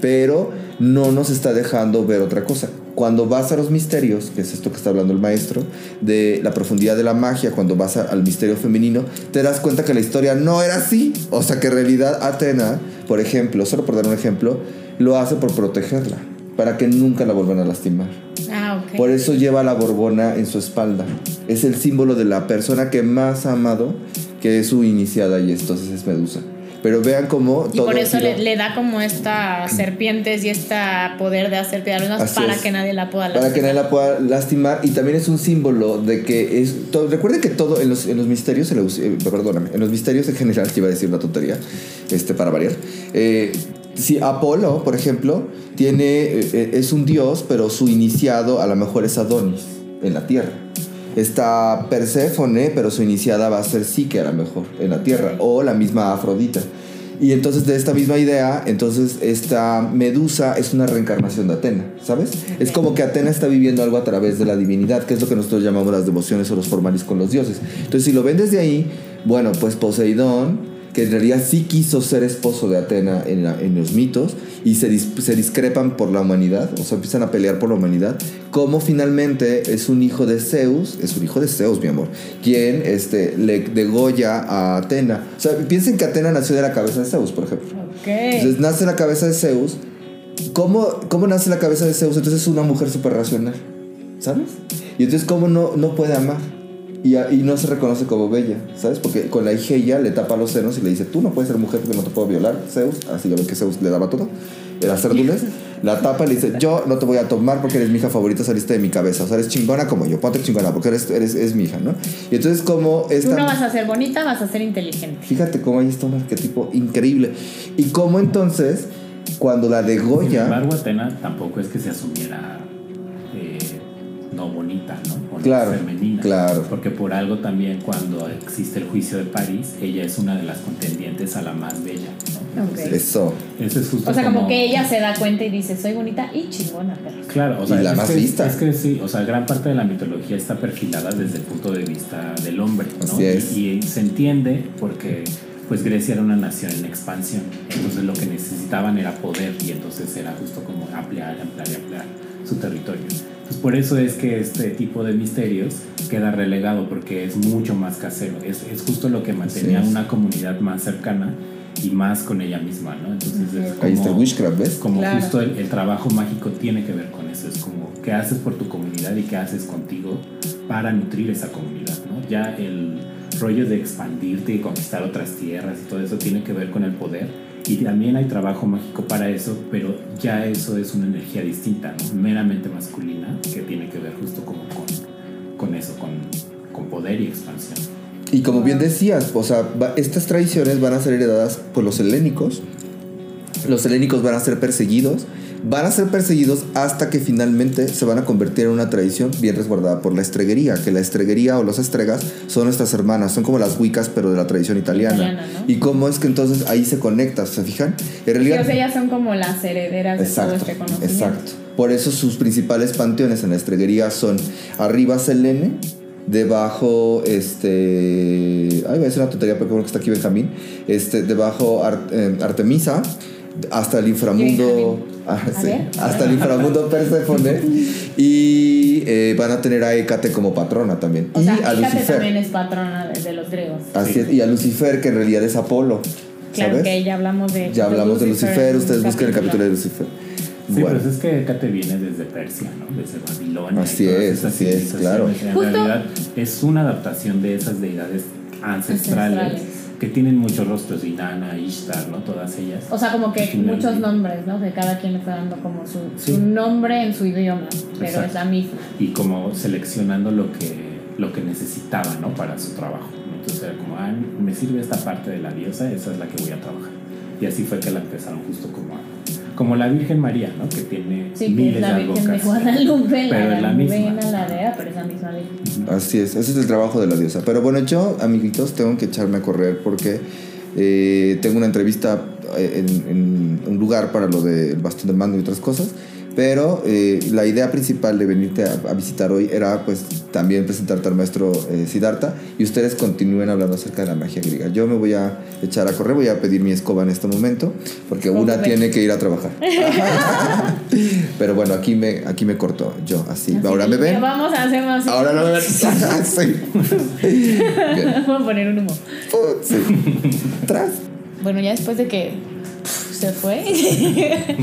pero no nos está dejando ver otra cosa. Cuando vas a los misterios, que es esto que está hablando el maestro, de la profundidad de la magia, cuando vas a- al misterio femenino, te das cuenta que la historia no era así. O sea que en realidad Atena, por ejemplo, solo por dar un ejemplo, lo hace por protegerla. para que nunca la vuelvan a lastimar. Ah, ok. Por eso lleva la borbona en su espalda. Es el símbolo de la persona que más ha amado, que es su iniciada y entonces es Medusa. Pero vean cómo Y todo por eso le, le da como estas serpientes y este poder de hacer piedras Así para es. que nadie la pueda para que nadie lastimar. la pueda lastimar y también es un símbolo de que es todo, recuerden que todo en los, en los misterios se le us- eh, perdóname en los misterios en general que iba a decir una tontería este para variar eh, si Apolo por ejemplo tiene eh, eh, es un dios pero su iniciado a lo mejor es Adonis en la tierra está Perséfone pero su iniciada va a ser Psique a lo mejor en la tierra o la misma Afrodita y entonces de esta misma idea, entonces esta Medusa es una reencarnación de Atena, ¿sabes? Es como que Atena está viviendo algo a través de la divinidad, que es lo que nosotros llamamos las devociones o los formales con los dioses. Entonces si lo ven desde ahí, bueno, pues Poseidón, que en realidad sí quiso ser esposo de Atena en, la- en los mitos, y se, dis- se discrepan por la humanidad, o sea, empiezan a pelear por la humanidad, como finalmente es un hijo de Zeus, es un hijo de Zeus, mi amor, quien este, le degolla a Atena. O sea, piensen que Atena nació de la cabeza de Zeus, por ejemplo. Entonces nace la cabeza de Zeus. ¿Cómo, cómo nace la cabeza de Zeus? Entonces es una mujer súper racional, ¿sabes? Y entonces cómo no, no puede amar. Y, no se reconoce como bella, ¿sabes? Porque con la Igeia le tapa los senos y le dice, tú no puedes ser mujer porque no te puedo violar, Zeus. Así ya ven que Zeus le daba todo. Era cérdules. La tapa y le dice, yo no te voy a tomar porque eres mi hija favorita, saliste de mi cabeza. O sea, eres chingona como yo, ponte chingona porque eres, eres es mi hija, ¿no? Y entonces como Tú esta... no vas a ser bonita, vas a ser inteligente. Fíjate cómo ahí está un arquetipo increíble. Y cómo entonces, cuando la Sin degolla, embargo, Atena tampoco es que se asumiera eh, no bonita, ¿no? Claro, femenina. claro. Porque por algo también cuando existe el juicio de París, ella es una de las contendientes a la más bella, ¿no? Eso. Eso es justo O sea, como que ella se da cuenta y dice, soy bonita y chingona, perro. Claro, o sea, Y la es más que, vista. Es que sí, o sea, gran parte de la mitología está perfilada desde el punto de vista del hombre, ¿no? Así es. Y, y se entiende porque pues Grecia era una nación en expansión, entonces lo que necesitaban era poder y entonces era justo como ampliar, ampliar y ampliar su territorio. Entonces por eso es que este tipo de misterios queda relegado porque es mucho más casero, es, es justo lo que mantenía una comunidad más cercana y más con ella misma, ¿no? Entonces es Ahí está el como- witchcraft, ¿ves? como Claro. justo el, el trabajo mágico tiene que ver con eso. Es como qué haces por tu comunidad y qué haces contigo para nutrir esa comunidad, ¿no? Ya el rollo de expandirte y conquistar otras tierras y todo eso tiene que ver con el poder. Y también hay trabajo mágico para eso, pero ya eso es una energía distinta, ¿no? meramente masculina, que tiene que ver justo como con, con eso, con, con poder y expansión. Y como bien decías, o sea, va- estas tradiciones van a ser heredadas por los helénicos. Los helénicos van a ser perseguidos. Van a ser perseguidos hasta que finalmente se van a convertir en una tradición bien resguardada por la estreguería. Que la estreguería o los estregas son nuestras hermanas, son como las wicas, pero de la tradición italiana. Italiana, ¿no? Y cómo es que entonces ahí se conecta, ¿se fijan? En Sí, realidad. o sea, ellas son como las herederas de todo Exacto, este conocimiento. exacto. Por eso sus principales panteones en la estreguería son arriba Selene, debajo este, ay, voy a decir una tontería porque bueno que está aquí Benjamín, este, debajo Ar- eh, Artemisa, hasta el inframundo, ah, sí, hasta el inframundo Perséfone y eh, van a tener a Hécate como patrona también O y sea, a Hécate Lucifer. también es patrona de, de los griegos. Así Sí. es, y a Lucifer que en realidad es Apolo. Claro ¿sabes? que ya hablamos de Ya hablamos de Lucifer, ustedes busquen el capítulo de Lucifer. Sí, Bueno. pero es que Hécate viene desde Persia, ¿no? Desde Babilonia. Así es, así es, claro. En Justo- realidad es una adaptación de esas deidades ancestrales, Ancestrales. Que tienen muchos rostros, Inanna, Ishtar, ¿no? Todas ellas. O sea, como que muchos nombres, ¿no? Que cada quien fue dando como su, Sí. su nombre en su idioma, pero Exacto. es la misma. y como seleccionando lo que, lo que necesitaba, ¿no? Para su trabajo. Entonces era como, ah, me sirve esta parte de la diosa, esa es la que voy a trabajar. Y así fue que la empezaron justo como a- como la Virgen María, ¿no? Que tiene Sí, que miles es la de Virgen de albocas. Guadalupe, Pero la es la misma. La Dea, pero es la misma Virgen. Así es, ese es el trabajo de la diosa. Pero bueno, yo, amiguitos, tengo que echarme a correr porque eh, tengo una entrevista eh, en, en un lugar para lo del bastón del mando y otras cosas. Pero eh, la idea principal de venirte a, a visitar hoy era pues también presentarte al maestro eh, Siddhartha y ustedes continúen hablando acerca de la magia griega. Yo me voy a echar a correr, voy a pedir mi escoba en este momento porque una tiene que ir a trabajar. Pero bueno, aquí me, aquí me corto yo, así. Así Ahora me ven. Vamos a hacer más. Ahora no me ven. Vamos a poner un humo. Put, sí. Tras. Bueno, ya después de que se fue.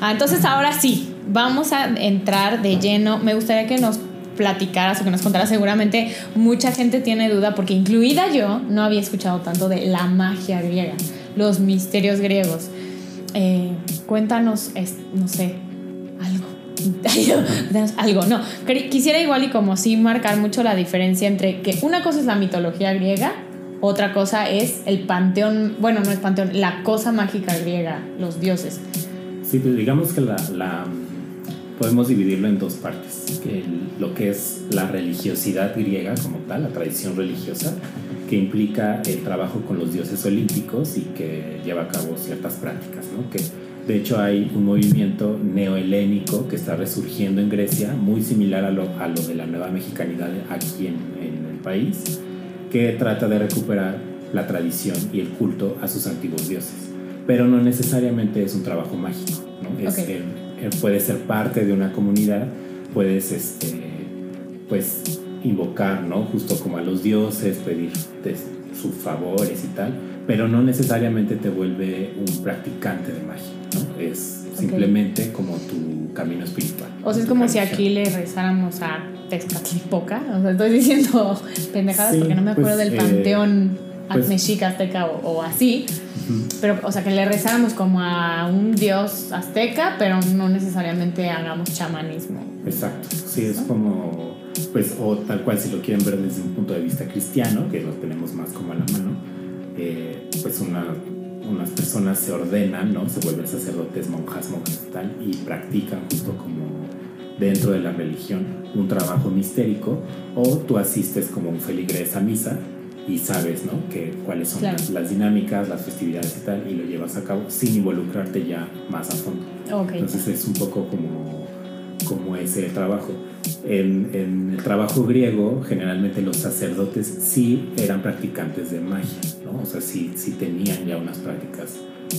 ah, entonces ahora sí. vamos a entrar de lleno. Me gustaría que nos platicaras o que nos contaras. Seguramente mucha gente tiene duda porque incluida yo no había escuchado tanto de la magia griega, los misterios griegos. Eh, cuéntanos, no sé, algo. algo, no. Quisiera igual y como sí marcar mucho la diferencia entre que una cosa es la mitología griega, otra cosa es el panteón, bueno, no es panteón, la cosa mágica griega, los dioses. Sí, pues digamos que la, la podemos dividirlo en dos partes. lo que es la religiosidad griega como tal, la tradición religiosa, que implica el trabajo con los dioses olímpicos y que lleva a cabo ciertas prácticas, ¿no? Que de hecho hay un movimiento neohelénico que está resurgiendo en Grecia, muy similar a lo, a lo de la nueva mexicanidad aquí en, en, el país, que trata de recuperar la tradición y el culto a sus antiguos dioses. Pero no necesariamente es un trabajo mágico, ¿no? Es puede ser parte de una comunidad, puedes este, pues, invocar, ¿no? Justo como a los dioses, pedir sus favores y tal, pero no necesariamente te vuelve un practicante de magia, ¿no? Es simplemente como tu camino espiritual. O sea, es como si aquí le rezáramos a Tezcatlipoca, o sea, estoy diciendo pendejadas porque no me acuerdo pues, del eh, panteón pues, mexica, azteca o, así, pero, o sea, que le rezáramos como a un dios azteca, pero no necesariamente hagamos chamanismo. Exacto, sí, es como, pues, o tal cual si lo quieren ver desde un punto de vista cristiano, que lo tenemos más como a la mano, eh, pues una, unas personas se ordenan, ¿no? Se vuelven sacerdotes, monjas, monjas y tal, y practican justo como dentro de la religión un trabajo mistérico, o tú asistes como un feligres a misa y sabes, ¿no? Que, cuáles son las, dinámicas, las festividades y tal, y lo llevas a cabo sin involucrarte ya más a fondo. Entonces es un poco como, como ese trabajo. En, en, el trabajo griego, generalmente los sacerdotes sí eran practicantes de magia, ¿no? O sea, sí, sí tenían ya unas prácticas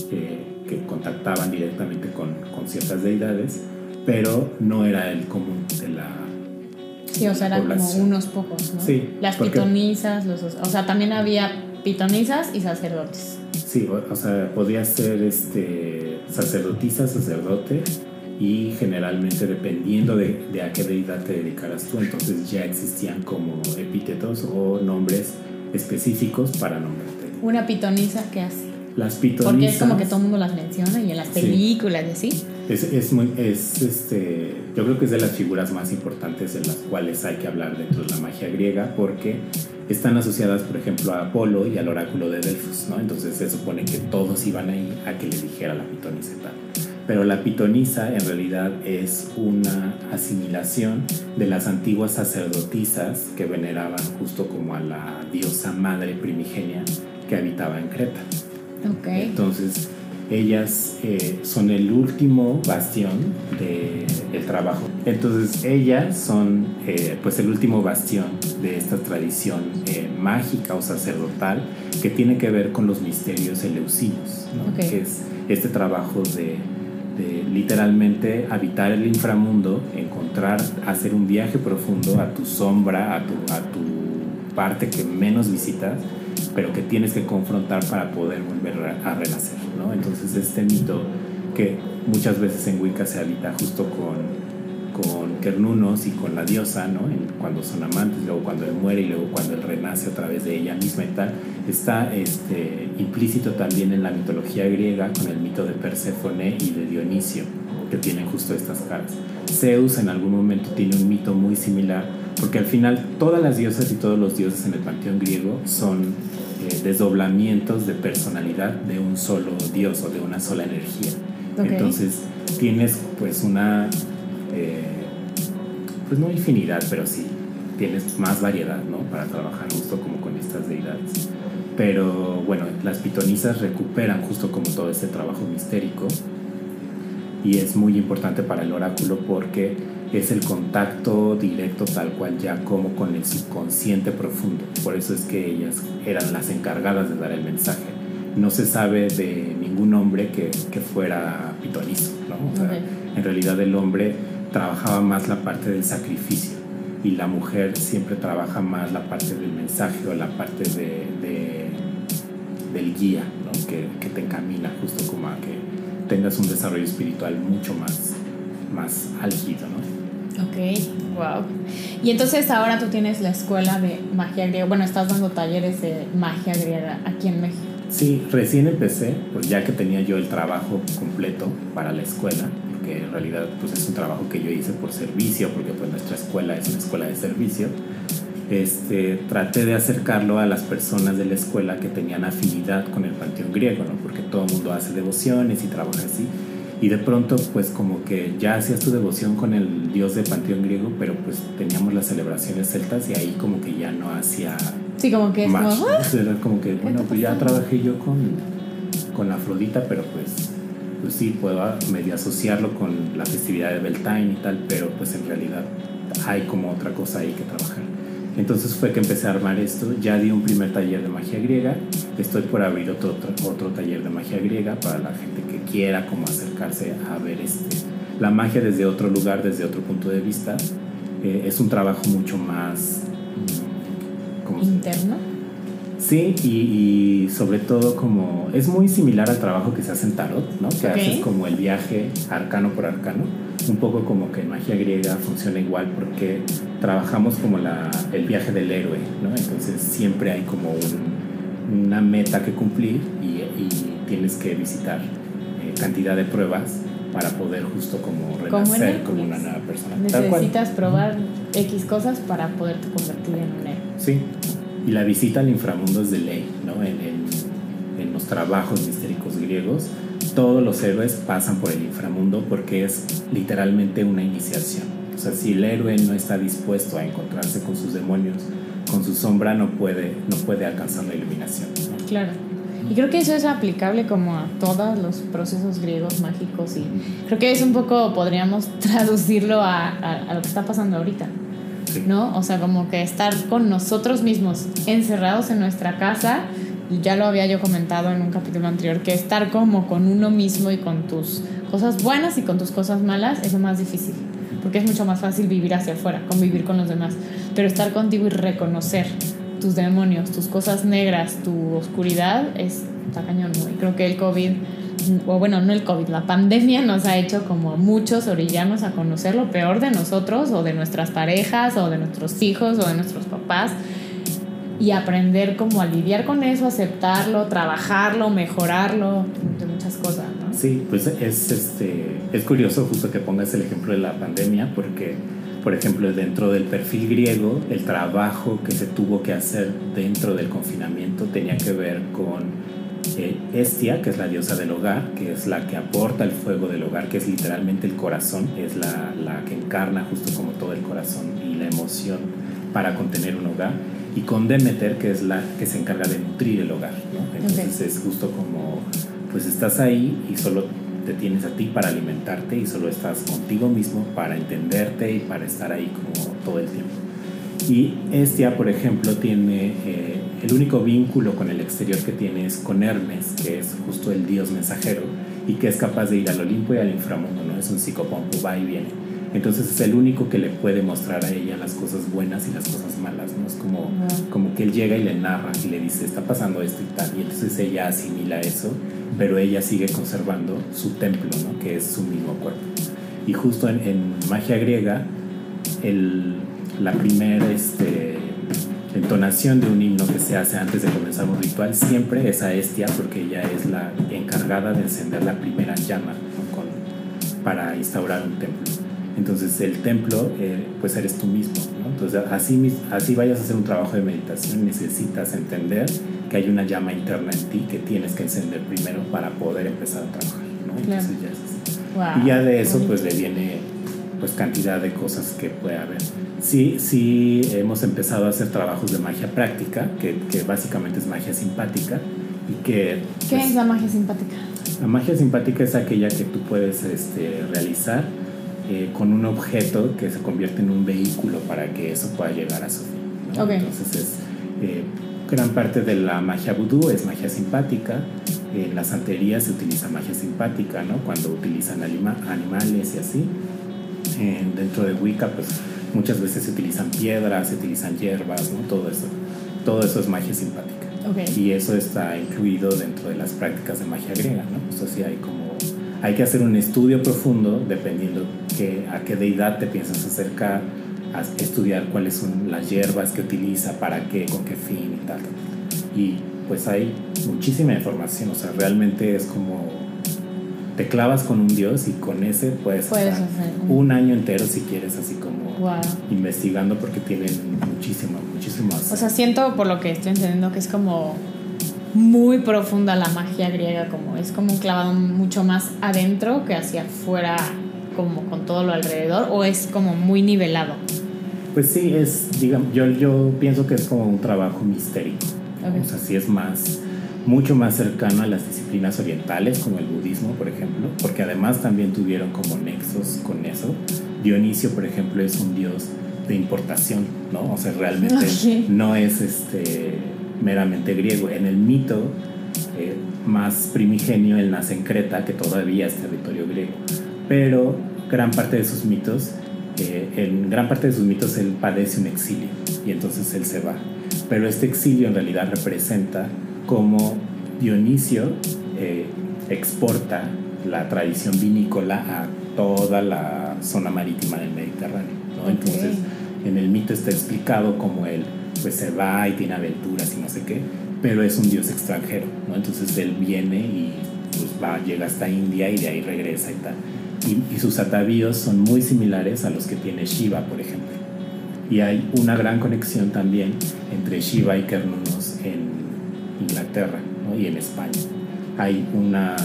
que contactaban directamente con, con ciertas deidades, pero no era el común de la Sí, o sea, eran como unos pocos, ¿no? Sí. Las pitonisas, los, o sea, también había pitonisas y sacerdotes. Sí, o, sea, podía ser este, sacerdotisa, sacerdote, y generalmente dependiendo de, de, a qué deidad te dedicaras tú, entonces ya existían como epítetos o nombres específicos para nombrarte. ¿Una pitonisa qué hace? Las pitonisas. Porque es como que todo el mundo las menciona y en las películas y así. Es, es, muy, es este, yo creo que es de las figuras más importantes en las cuales hay que hablar dentro de la magia griega porque están asociadas, por ejemplo, a Apolo y al oráculo de Delfos, ¿no? Entonces se supone que todos iban ahí a que le dijera la pitonisa tal. Pero la pitonisa en realidad es una asimilación de las antiguas sacerdotisas que veneraban justo como a la diosa madre primigenia que habitaba en Creta. Okay. Entonces, ellas eh, son el último bastión del trabajo. Entonces ellas son eh, pues el último bastión de esta tradición eh, mágica o sacerdotal que tiene que ver con los misterios eleusinos, que es este trabajo de, de, literalmente habitar el inframundo, encontrar, hacer un viaje profundo a tu sombra, a tu, a tu parte que menos visitas pero que tienes que confrontar para poder volver a renacer, ¿no? Entonces este mito que muchas veces en Wicca se habita justo con, con Kernunos y con la diosa, ¿no? cuando son amantes, luego cuando él muere y luego cuando él renace a través de ella misma y tal, está este, implícito también en la mitología griega con el mito de Perséfone y de Dionisio, que tienen justo estas caras. Zeus en algún momento tiene un mito muy similar, porque al final todas las diosas y todos los dioses en el panteón griego son eh, desdoblamientos de personalidad de un solo dios o de una sola energía. Entonces tienes pues una, eh, pues no infinidad, pero sí, tienes más variedad, ¿no? Para trabajar justo como con estas deidades. Pero bueno, las pitonisas recuperan justo como todo este trabajo mistérico y es muy importante para el oráculo porque es el contacto directo tal cual ya como con el subconsciente profundo. Por eso es que ellas eran las encargadas de dar el mensaje. No se sabe de ningún hombre que, que fuera pitonizo. ¿no? En realidad el hombre trabajaba más la parte del sacrificio y la mujer siempre trabaja más la parte del mensaje o la parte de, de del guía ¿no? que, que te encamina justo como a que tengas un desarrollo espiritual mucho más más álgido, ¿no? Ok, wow. Y entonces ahora tú tienes la escuela de magia griega, bueno, estás dando talleres de magia griega aquí en México. Sí, recién empecé, pues ya que tenía yo el trabajo completo para la escuela, porque en realidad pues es un trabajo que yo hice por servicio, porque pues nuestra escuela es una escuela de servicio. Este, traté de acercarlo a las personas de la escuela que tenían afinidad con el panteón griego, ¿no? porque todo el mundo hace devociones y trabaja así. Y de pronto, pues como que ya hacías tu devoción con el dios de panteón griego, pero pues teníamos las celebraciones celtas y ahí como que ya no hacía Sí, como que es match, como. "Ah". Entonces era como que, bueno, pues ya trabajé yo con, con Afrodita, pero pues, pues sí, puedo medio asociarlo con la festividad de Beltane y tal, pero pues en realidad hay como otra cosa ahí que trabajar. Entonces fue que empecé a armar esto, ya di un primer taller de magia griega, estoy por abrir otro, otro, otro taller de magia griega para la gente quiera como acercarse a ver este, la magia desde otro lugar, desde otro punto de vista. Eh, es un trabajo mucho más... mm, ¿cómo interno. Sí, y, y sobre todo como es muy similar al trabajo que se hace en tarot, ¿no? Que Ok. haces como el viaje arcano por arcano, un poco como que en magia griega funciona igual porque trabajamos como la, el viaje del héroe, ¿no? Entonces siempre hay como un- una meta que cumplir y, y tienes que visitar cantidad de pruebas para poder justo como Como en renacer como una nueva persona. Necesitas probar X cosas para poderte convertir en un héroe. Sí, y la visita al inframundo es de ley, ¿no? En, en- en los trabajos mistéricos griegos, todos los héroes pasan por el inframundo porque es literalmente una iniciación. O sea, si el héroe no está dispuesto a encontrarse con sus demonios, con su sombra, no puede, no puede alcanzar la iluminación. ¿no? Claro. Y creo que eso es aplicable como a todos los procesos griegos mágicos y creo que es un poco, podríamos traducirlo a, a- a lo que está pasando ahorita, Sí. ¿no? O sea, como que estar con nosotros mismos, encerrados en nuestra casa, y ya lo había yo comentado en un capítulo anterior, que estar como con uno mismo y con tus cosas buenas y con tus cosas malas es lo más difícil, porque es mucho más fácil vivir hacia afuera, convivir con los demás, pero estar contigo y reconocer tus demonios, tus cosas negras, tu oscuridad, es está cañón. Y creo que el COVID, o bueno, no el COVID, la pandemia nos ha hecho como a muchos orillarnos a conocer lo peor de nosotros, o de nuestras parejas, o de nuestros hijos, o de nuestros papás, y aprender como a lidiar con eso, aceptarlo, trabajarlo, mejorarlo, de muchas cosas, ¿no? Sí, pues es, este, es curioso justo que pongas el ejemplo de la pandemia porque, por ejemplo, dentro del perfil griego, el trabajo que se tuvo que hacer dentro del confinamiento tenía que ver con eh, Estia, que es la diosa del hogar, que es la que aporta el fuego del hogar, que es literalmente el corazón, es la, la que encarna justo como todo el corazón y la emoción para contener un hogar, y con Demeter, que es la que se encarga de nutrir el hogar. ¿no? Entonces es justo como, pues estás ahí y solo te tienes a ti para alimentarte y solo estás contigo mismo para entenderte y para estar ahí como todo el tiempo. Y Estia, por ejemplo, tiene eh, el único vínculo con el exterior que tiene es con Hermes, que es justo el dios mensajero y que es capaz de ir al Olimpo y al inframundo, ¿no? Es un psicopompo, va y viene. Entonces es el único que le puede mostrar a ella las cosas buenas y las cosas malas, ¿no? Es como, como que él llega y le narra y le dice, está pasando esto y tal. Y entonces ella asimila eso, pero ella sigue conservando su templo, ¿no? Que es su mismo cuerpo. Y justo en, en magia griega, el, la primera este, entonación de un himno que se hace antes de comenzar un ritual siempre es a Estia, porque ella es la encargada de encender la primera llama ¿no? Con- para instaurar un templo. Entonces el templo, eh, pues eres tú mismo. ¿no? Entonces así, así vayas a hacer un trabajo de meditación, necesitas entender que hay una llama interna en ti que tienes que encender primero para poder empezar a trabajar. ¿no? Claro. Entonces ya es. Wow. Y ya de eso pues le viene pues cantidad de cosas que puede haber. Sí, sí hemos empezado a hacer trabajos de magia práctica, que, que básicamente es magia simpática y que ¿Qué pues, es la magia simpática? la magia simpática es aquella que tú puedes este, realizar eh, con un objeto que se convierte en un vehículo para que eso pueda llegar a su fin. ¿no? Ok. Entonces es eh, gran parte de la magia vudú es magia simpática. En la santería se utiliza magia simpática, ¿no? Cuando utilizan anima- animales y así. Eh, dentro de Wicca, pues muchas veces se utilizan piedras, se utilizan hierbas, ¿no? Todo eso. Todo eso es magia simpática. Ok. Y eso está incluido dentro de las prácticas de magia griega, ¿no? Eso sí hay como... Hay que hacer un estudio profundo dependiendo qué, a qué deidad te piensas acercar, a estudiar cuáles son las hierbas que utiliza, para qué, con qué fin y tal. Y pues hay muchísima información, o sea, realmente es como te clavas con un dios y con ese puedes, Puedes hacer un año entero si quieres, así como Wow. investigando porque tienen muchísimo, muchísimo O sea, siento por lo que estoy entendiendo que es como muy profunda la magia griega, como es como un clavado mucho más adentro que hacia afuera, como con todo lo alrededor, o es como muy nivelado. Pues sí, es, digamos, yo, yo pienso que es como un trabajo mistérico. ¿no? Ok. O sea, sí es más, mucho más cercano a las disciplinas orientales, como el budismo, por ejemplo, porque además también tuvieron como nexos con eso. Dionisio, por ejemplo, es un dios de importación, ¿no? O sea, realmente Ok. no es este, meramente griego. En el mito eh, más primigenio, él nace en Creta, que todavía es territorio griego. Pero gran parte de sus mitos, eh, en gran parte de sus mitos él padece un exilio y entonces él se va. Pero este exilio en realidad representa cómo Dionisio eh, exporta la tradición vinícola a toda la zona marítima del Mediterráneo. ¿no? Ok. Entonces, en el mito está explicado cómo él pues se va y tiene aventuras y no sé qué, pero es un dios extranjero, ¿no? Entonces él viene y pues va, llega hasta India y de ahí regresa y tal. Y, y sus atavíos son muy similares a los que tiene Shiva, por ejemplo. Y hay una gran conexión también entre Shiva y Cernunnos en Inglaterra ¿no? y en España. Hay una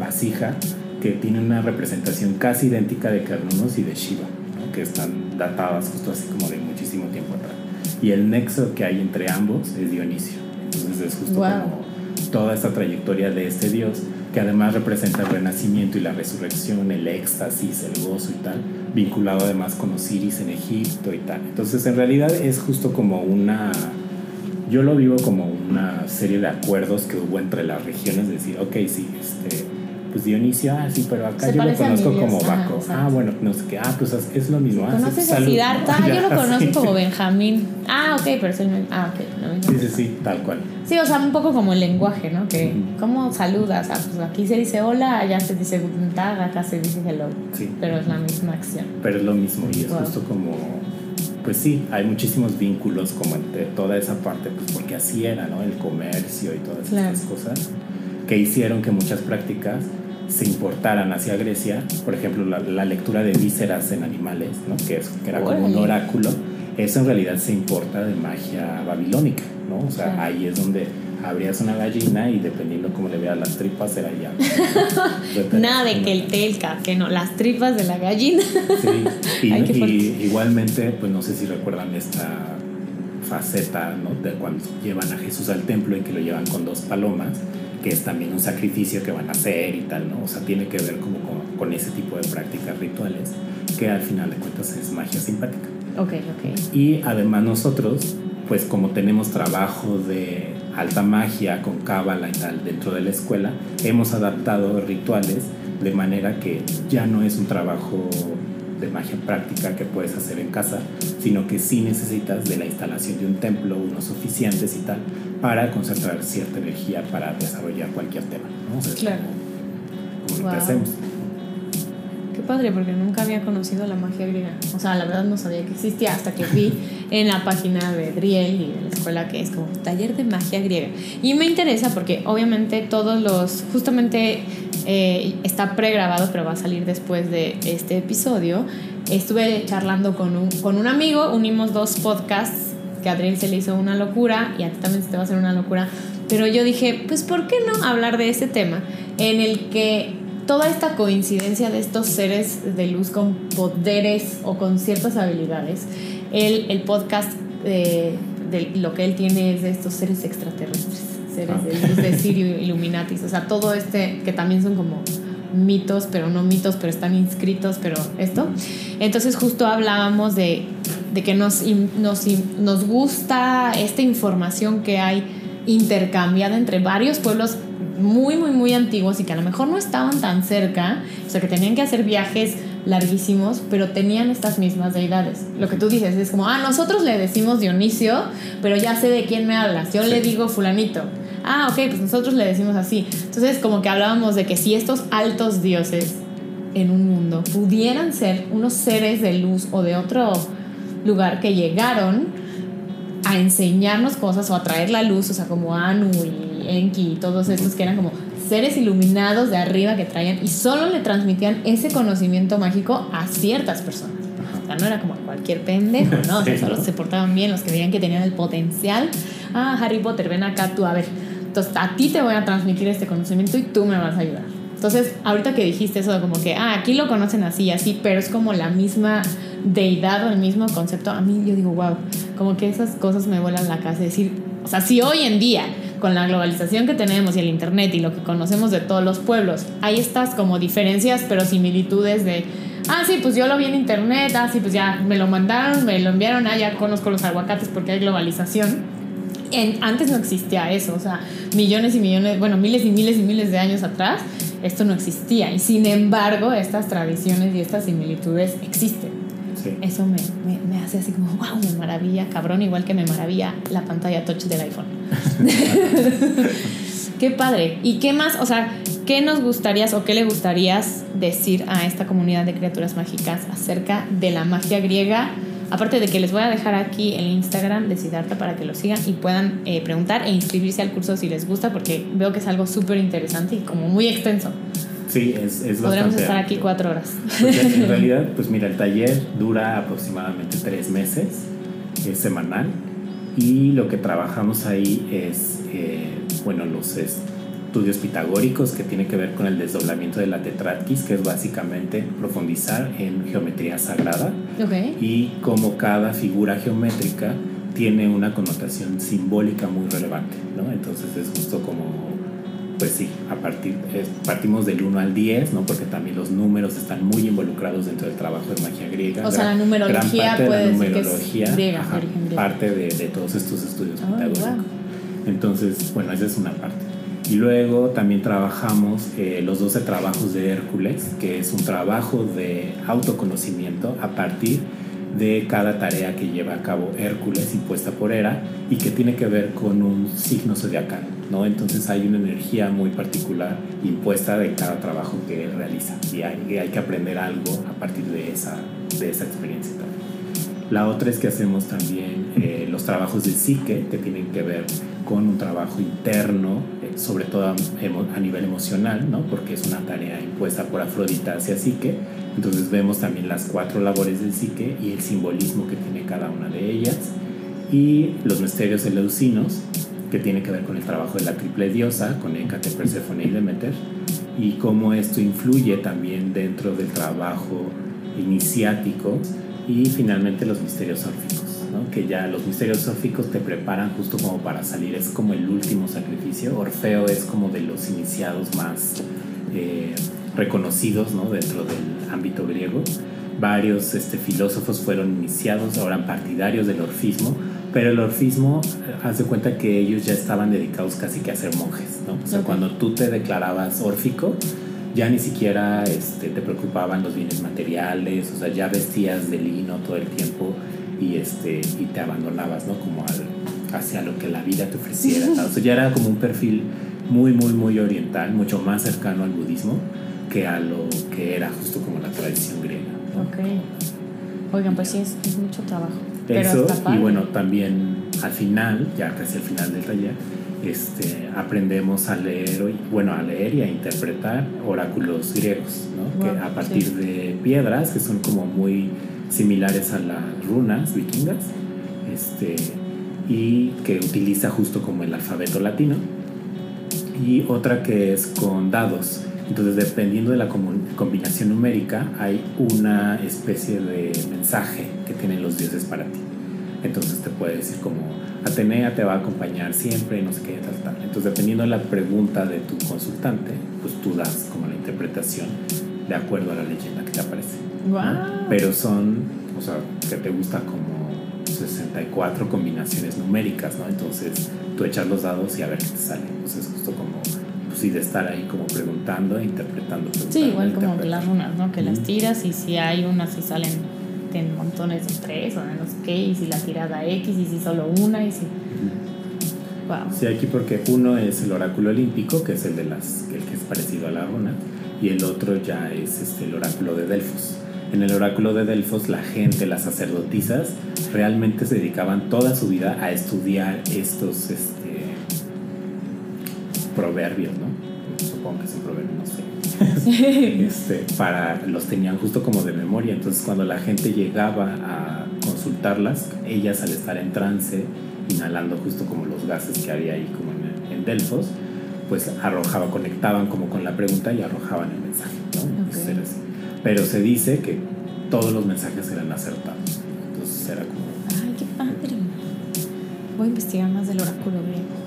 vasija que tiene una representación casi idéntica de Cernunnos y de Shiva, ¿no? que están datadas justo así como de muchísimo tiempo atrás. Y el nexo que hay entre ambos es Dionisio. Entonces es justo Wow. como toda esta trayectoria de este dios, que además representa el renacimiento y la resurrección, el éxtasis, el gozo y tal, vinculado además con Osiris en Egipto y tal. Entonces en realidad es justo como una... Yo lo vivo como una serie de acuerdos que hubo entre las regiones, decir, ok, sí, este, pues Dionisio, ah, sí, pero acá Se yo lo conozco como Ajá, Baco. exacto. ah, bueno, no sé qué, ah, pues es lo mismo. Ah, sí, ¿Conoces a. Siddhartha? Ya, Yo lo conozco sí. como Benjamín. Ah, ok, pero es el mismo. Ah, ok. mismo. Sí, sí, sí, tal cual. Sí, o sea, un poco como el lenguaje, ¿no? Que. ¿cómo saludas? Ah, pues aquí se dice hola, allá se dice guten tag, acá se dice hello. Sí. Pero es la misma acción. pero es lo mismo y es Wow. justo como pues sí hay muchísimos vínculos como entre toda esa parte pues porque así era no el comercio y todas Claro. estas cosas que hicieron que muchas prácticas se importaran hacia Grecia por ejemplo la, la lectura de vísceras en animales no que, es, que era como un oráculo eso en realidad se importa de magia babilónica no o sea Claro. ahí es donde abrías una gallina y dependiendo cómo le veas las tripas era ya Nada de que el té, el café, no, las tripas de la gallina. Sí, y, Ay, y igualmente, pues no sé si recuerdan esta faceta, ¿no? De cuando llevan a Jesús al templo y que lo llevan con dos palomas, que es también un sacrificio que van a hacer y tal, ¿no? O sea, tiene que ver como con, con ese tipo de prácticas rituales, que al final de cuentas es magia simpática. Ok, ok. Y además nosotros, pues como tenemos trabajo de alta magia con cábala y tal dentro de la escuela, hemos adaptado rituales de manera que ya no es un trabajo de magia práctica que puedes hacer en casa, sino que sí necesitas de la instalación de un templo, unos oficiantes y tal, para concentrar cierta energía para desarrollar cualquier tema. ¿no? O sea, Claro. como, como lo que Wow. hacemos. Qué padre, porque nunca había conocido la magia griega. O sea, la verdad no sabía que existía hasta que vi en la página de Driel y de la escuela que es como taller de magia griega. Y me interesa porque obviamente todos los, justamente eh, está pregrabado, pero va a salir después de este episodio. Estuve charlando con un, con un amigo, unimos dos podcasts, que a Adriel se le hizo una locura y a ti también se te va a hacer una locura. Pero yo dije, pues ¿por qué no hablar de este tema en el que toda esta coincidencia de estos seres de luz con poderes o con ciertas habilidades, el, el podcast eh, de lo que él tiene es de estos seres extraterrestres, seres de luz de Sirio, Illuminatis, o sea, todo este que también son como mitos, pero no mitos, pero están inscritos, pero esto. Entonces justo hablábamos de, de que nos, nos, nos gusta esta información que hay intercambiada entre varios pueblos muy, muy, muy antiguos y que a lo mejor no estaban tan cerca, o sea, que tenían que hacer viajes larguísimos, pero tenían estas mismas deidades. Lo que tú dices es como, ah, nosotros le decimos Dionisio, pero ya sé de quién me hablas, yo le digo fulanito. Ah, ok, pues nosotros le decimos así. Entonces, como que hablábamos de que si estos altos dioses en un mundo pudieran ser unos seres de luz o de otro lugar que llegaron a enseñarnos cosas o a traer la luz, o sea, como Anu y Enki y todos estos que eran como seres iluminados de arriba que traían y solo le transmitían ese conocimiento mágico a ciertas personas. O sea, no era como cualquier pendejo, ¿no? O sea, solo se portaban bien los que veían que tenían el potencial. Ah, Harry Potter, ven acá tú, a ver. Entonces, a ti te voy a transmitir este conocimiento y tú me vas a ayudar. Entonces, ahorita que dijiste eso, como que, ah, aquí lo conocen así y así, pero es como la misma deidad o el mismo concepto, a mí yo digo, wow, como que esas cosas me vuelan la casa. decir, o sea, si hoy en día, con la globalización que tenemos y el internet y lo que conocemos de todos los pueblos, hay estas como diferencias, pero similitudes de, ah, sí, pues yo lo vi en internet, ah, sí, pues ya me lo mandaron, me lo enviaron, ah, ya conozco los aguacates porque hay globalización. En, antes no existía eso, o sea, millones y millones, bueno, miles y miles y miles de años atrás, esto no existía. Y sin embargo, estas tradiciones y estas similitudes existen. Eso me, me, me, hace así como, wow, me maravilla, cabrón, igual que me maravilla la pantalla touch del iPhone. qué padre. ¿Y qué más? O sea, ¿qué nos gustarías o qué le gustarías decir a esta comunidad de criaturas mágicas acerca de la magia griega? Aparte de que les voy a dejar aquí el Instagram de Siddhartha para que lo sigan y puedan eh, preguntar e inscribirse al curso si les gusta, porque veo que es algo súper interesante y como muy extenso. Sí, es, es Podremos estar aquí cuatro horas. en realidad, pues mira, el taller dura aproximadamente tres meses, es semanal, y lo que trabajamos ahí es, eh, bueno, los estudios pitagóricos que tiene que ver con el desdoblamiento de la tetratkis, que es básicamente profundizar en geometría sagrada y cómo cada figura geométrica tiene una connotación simbólica muy relevante, ¿no? Entonces es justo como pues sí, a partir, partimos del 1 al 10, ¿no? porque también los números están muy involucrados dentro del trabajo de magia griega. O sea, la numerología puede numerología, griega, parte de, de, todos estos estudios oh, pitagóricos. Entonces, bueno, esa es una parte. Y luego también trabajamos eh, los 12 trabajos de Hércules, que es un trabajo de autoconocimiento a partir de cada tarea que lleva a cabo Hércules impuesta por Hera y que tiene que ver con un signo zodiacal, ¿no? Entonces hay una energía muy particular impuesta de cada trabajo que él realiza y hay, que aprender algo a partir de esa, de esa experiencia también. La otra es que hacemos también eh, los trabajos de psique que tienen que ver con un trabajo interno, eh, sobre todo a, a, nivel emocional, ¿no? porque es una tarea impuesta por Afrodita hacia psique entonces vemos también las cuatro labores del psique y el simbolismo que tiene cada una de ellas. Y los misterios eleusinos, que tiene que ver con el trabajo de la triple diosa, con Hécate, Perséfone y Demeter, y cómo esto influye también dentro del trabajo iniciático y finalmente los misterios órficos, ¿no? que ya los misterios órficos te preparan justo como para salir, es como el último sacrificio, Orfeo es como de los iniciados más eh, reconocidos ¿no? dentro del ámbito griego. Varios este, filósofos fueron iniciados, ahora partidarios del orfismo, pero el orfismo, eh, hace cuenta que ellos ya estaban dedicados casi que a ser monjes, ¿no? O sea, cuando tú te declarabas órfico, ya ni siquiera este, te preocupaban los bienes materiales, o sea, ya vestías de lino todo el tiempo y, este, y te abandonabas, ¿no? Como al, hacia lo que la vida te ofreciera. O sea, ya era como un perfil muy, muy, muy oriental, mucho más cercano al budismo que a lo que era justo como la tradición griega. Ok. Oigan, pues sí, es, mucho trabajo. Eso, y bueno, también al final, ya casi al final del taller, este, aprendemos a leer, bueno, a leer y a interpretar oráculos griegos, ¿no? que a partir de piedras que son como muy similares a las runas vikingas, este, y que utiliza justo como el alfabeto latino, y otra que es con dados entonces, dependiendo de la combinación numérica, hay una especie de mensaje que tienen los dioses para ti. Entonces te puede decir como Atenea te va a acompañar siempre, no sé qué, tal, tal. Entonces, dependiendo de la pregunta de tu consultante, pues tú das como la interpretación de acuerdo a la leyenda que te aparece. Pero son, o sea, que te gusta como 64 combinaciones numéricas, ¿no? Entonces, tú echas los dados y a ver qué te sale. Entonces, justo como pues de estar ahí como preguntando e interpretando. Sí, igual como las runas, ¿no? Que las tiras y si hay unas si salen en montones de tres o de no sé qué, y si la tirada X y si solo una y si... Wow. Sí, aquí porque uno es el oráculo olímpico, que es el de las, el que es parecido a la runa, y el otro ya es este, el oráculo de Delfos. En el oráculo de Delfos, la gente, las sacerdotisas, realmente se dedicaban toda su vida a estudiar estos este, proverbios, ¿no? Supongo que son proverbios, no sé. este, para, los tenían justo como de memoria. Entonces, cuando la gente llegaba a consultarlas, ellas al estar en trance, inhalando justo como los gases que había ahí como en, en Delfos, pues arrojaba, conectaban como con la pregunta y arrojaban el mensaje, ¿no? Entonces era así. Pero se dice que todos los mensajes eran acertados. Entonces era como... Ay, qué padre. Voy a investigar más del oráculo griego.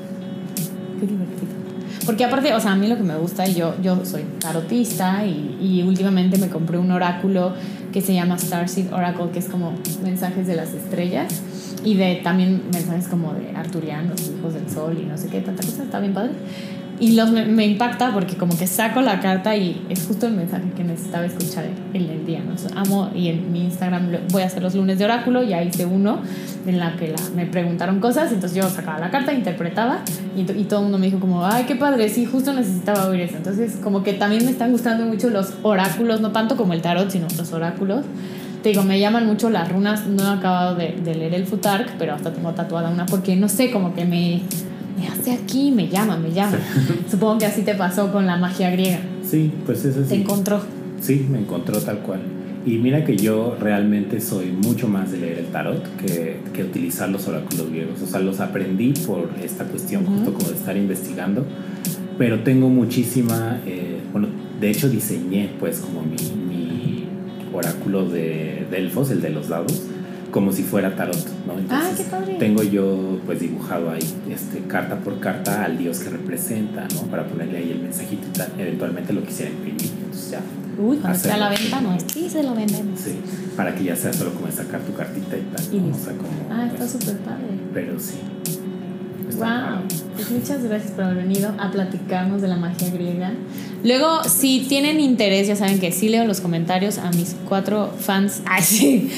Qué divertido. Porque aparte, o sea, a mí lo que me gusta, yo, yo soy tarotista y, y últimamente me compré un oráculo que se llama Starseed Oracle, que es como mensajes de las estrellas y de también mensajes como de Arturianos, hijos del sol y no sé qué, tanta cosa, está bien padre. Y los, me, me impacta porque como que saco la carta y es justo el mensaje que necesitaba escuchar en el día. ¿no? O amo y en mi Instagram voy a hacer los lunes de oráculo, ya hice uno en la que la- me preguntaron cosas, entonces yo sacaba la carta, interpretaba y, y todo el mundo me dijo como, ay, qué padre, sí, justo necesitaba oír eso. Entonces como que también me están gustando mucho los oráculos, no tanto como el tarot, sino los oráculos. Te digo, me llaman mucho las runas, no he acabado de, de leer el Futark, pero hasta tengo tatuada una porque no sé, como que me, me hace aquí, me llama, me llama. Supongo que así te pasó con la magia griega. Sí, pues eso Te sí. encontró. Sí, me encontró tal cual. Y mira que yo realmente soy mucho más de leer el tarot que, que utilizar los oráculos griegos. O sea, los aprendí por esta cuestión, Ujú. justo como de estar investigando. Pero tengo muchísima, eh, bueno, de hecho diseñé pues como mi, mi oráculo de Delfos, el de los dados, como si fuera tarot, ¿no? Ah, qué padre. Tengo yo pues dibujado ahí, este, carta por carta al dios que representa, ¿no? Para ponerle ahí el mensajito y tal. Eventualmente lo quisiera imprimir, entonces ya Uy, cuando esté a la venta, no. Sí, se lo vendemos. Sí, para que ya sea solo como sacar tu cartita y tal. Y ¿no? O sea, como, Ah, está pues, súper padre. Pero sí. Wow, pues muchas gracias por haber venido a platicarnos de la magia griega. Luego, si tienen interés, ya saben que sí leo los comentarios a mis cuatro fans. Ay, sí.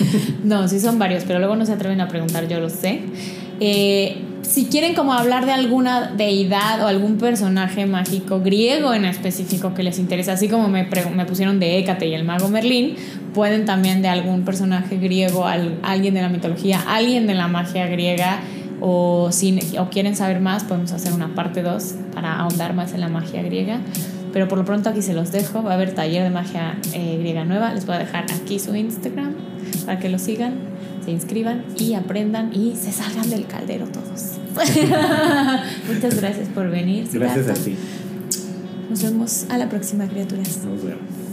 No, sí son varios, pero luego no se atreven a preguntar, yo lo sé. Eh, si quieren como hablar de alguna deidad o algún personaje mágico griego en específico que les interesa, así como me, me pusieron de Hécate y el mago Merlín, pueden también de algún personaje griego, al- alguien de la mitología, alguien de la magia griega, o si o quieren saber más, podemos hacer una parte 2 para ahondar más en la magia griega. Pero por lo pronto aquí se los dejo. Va a haber taller de magia eh, griega nueva. Les voy a dejar aquí su Instagram para que lo sigan, se inscriban y aprendan y se salgan del caldero todos. Muchas gracias por venir. Gracias a ti. Nos vemos a la próxima, criaturas. Nos vemos.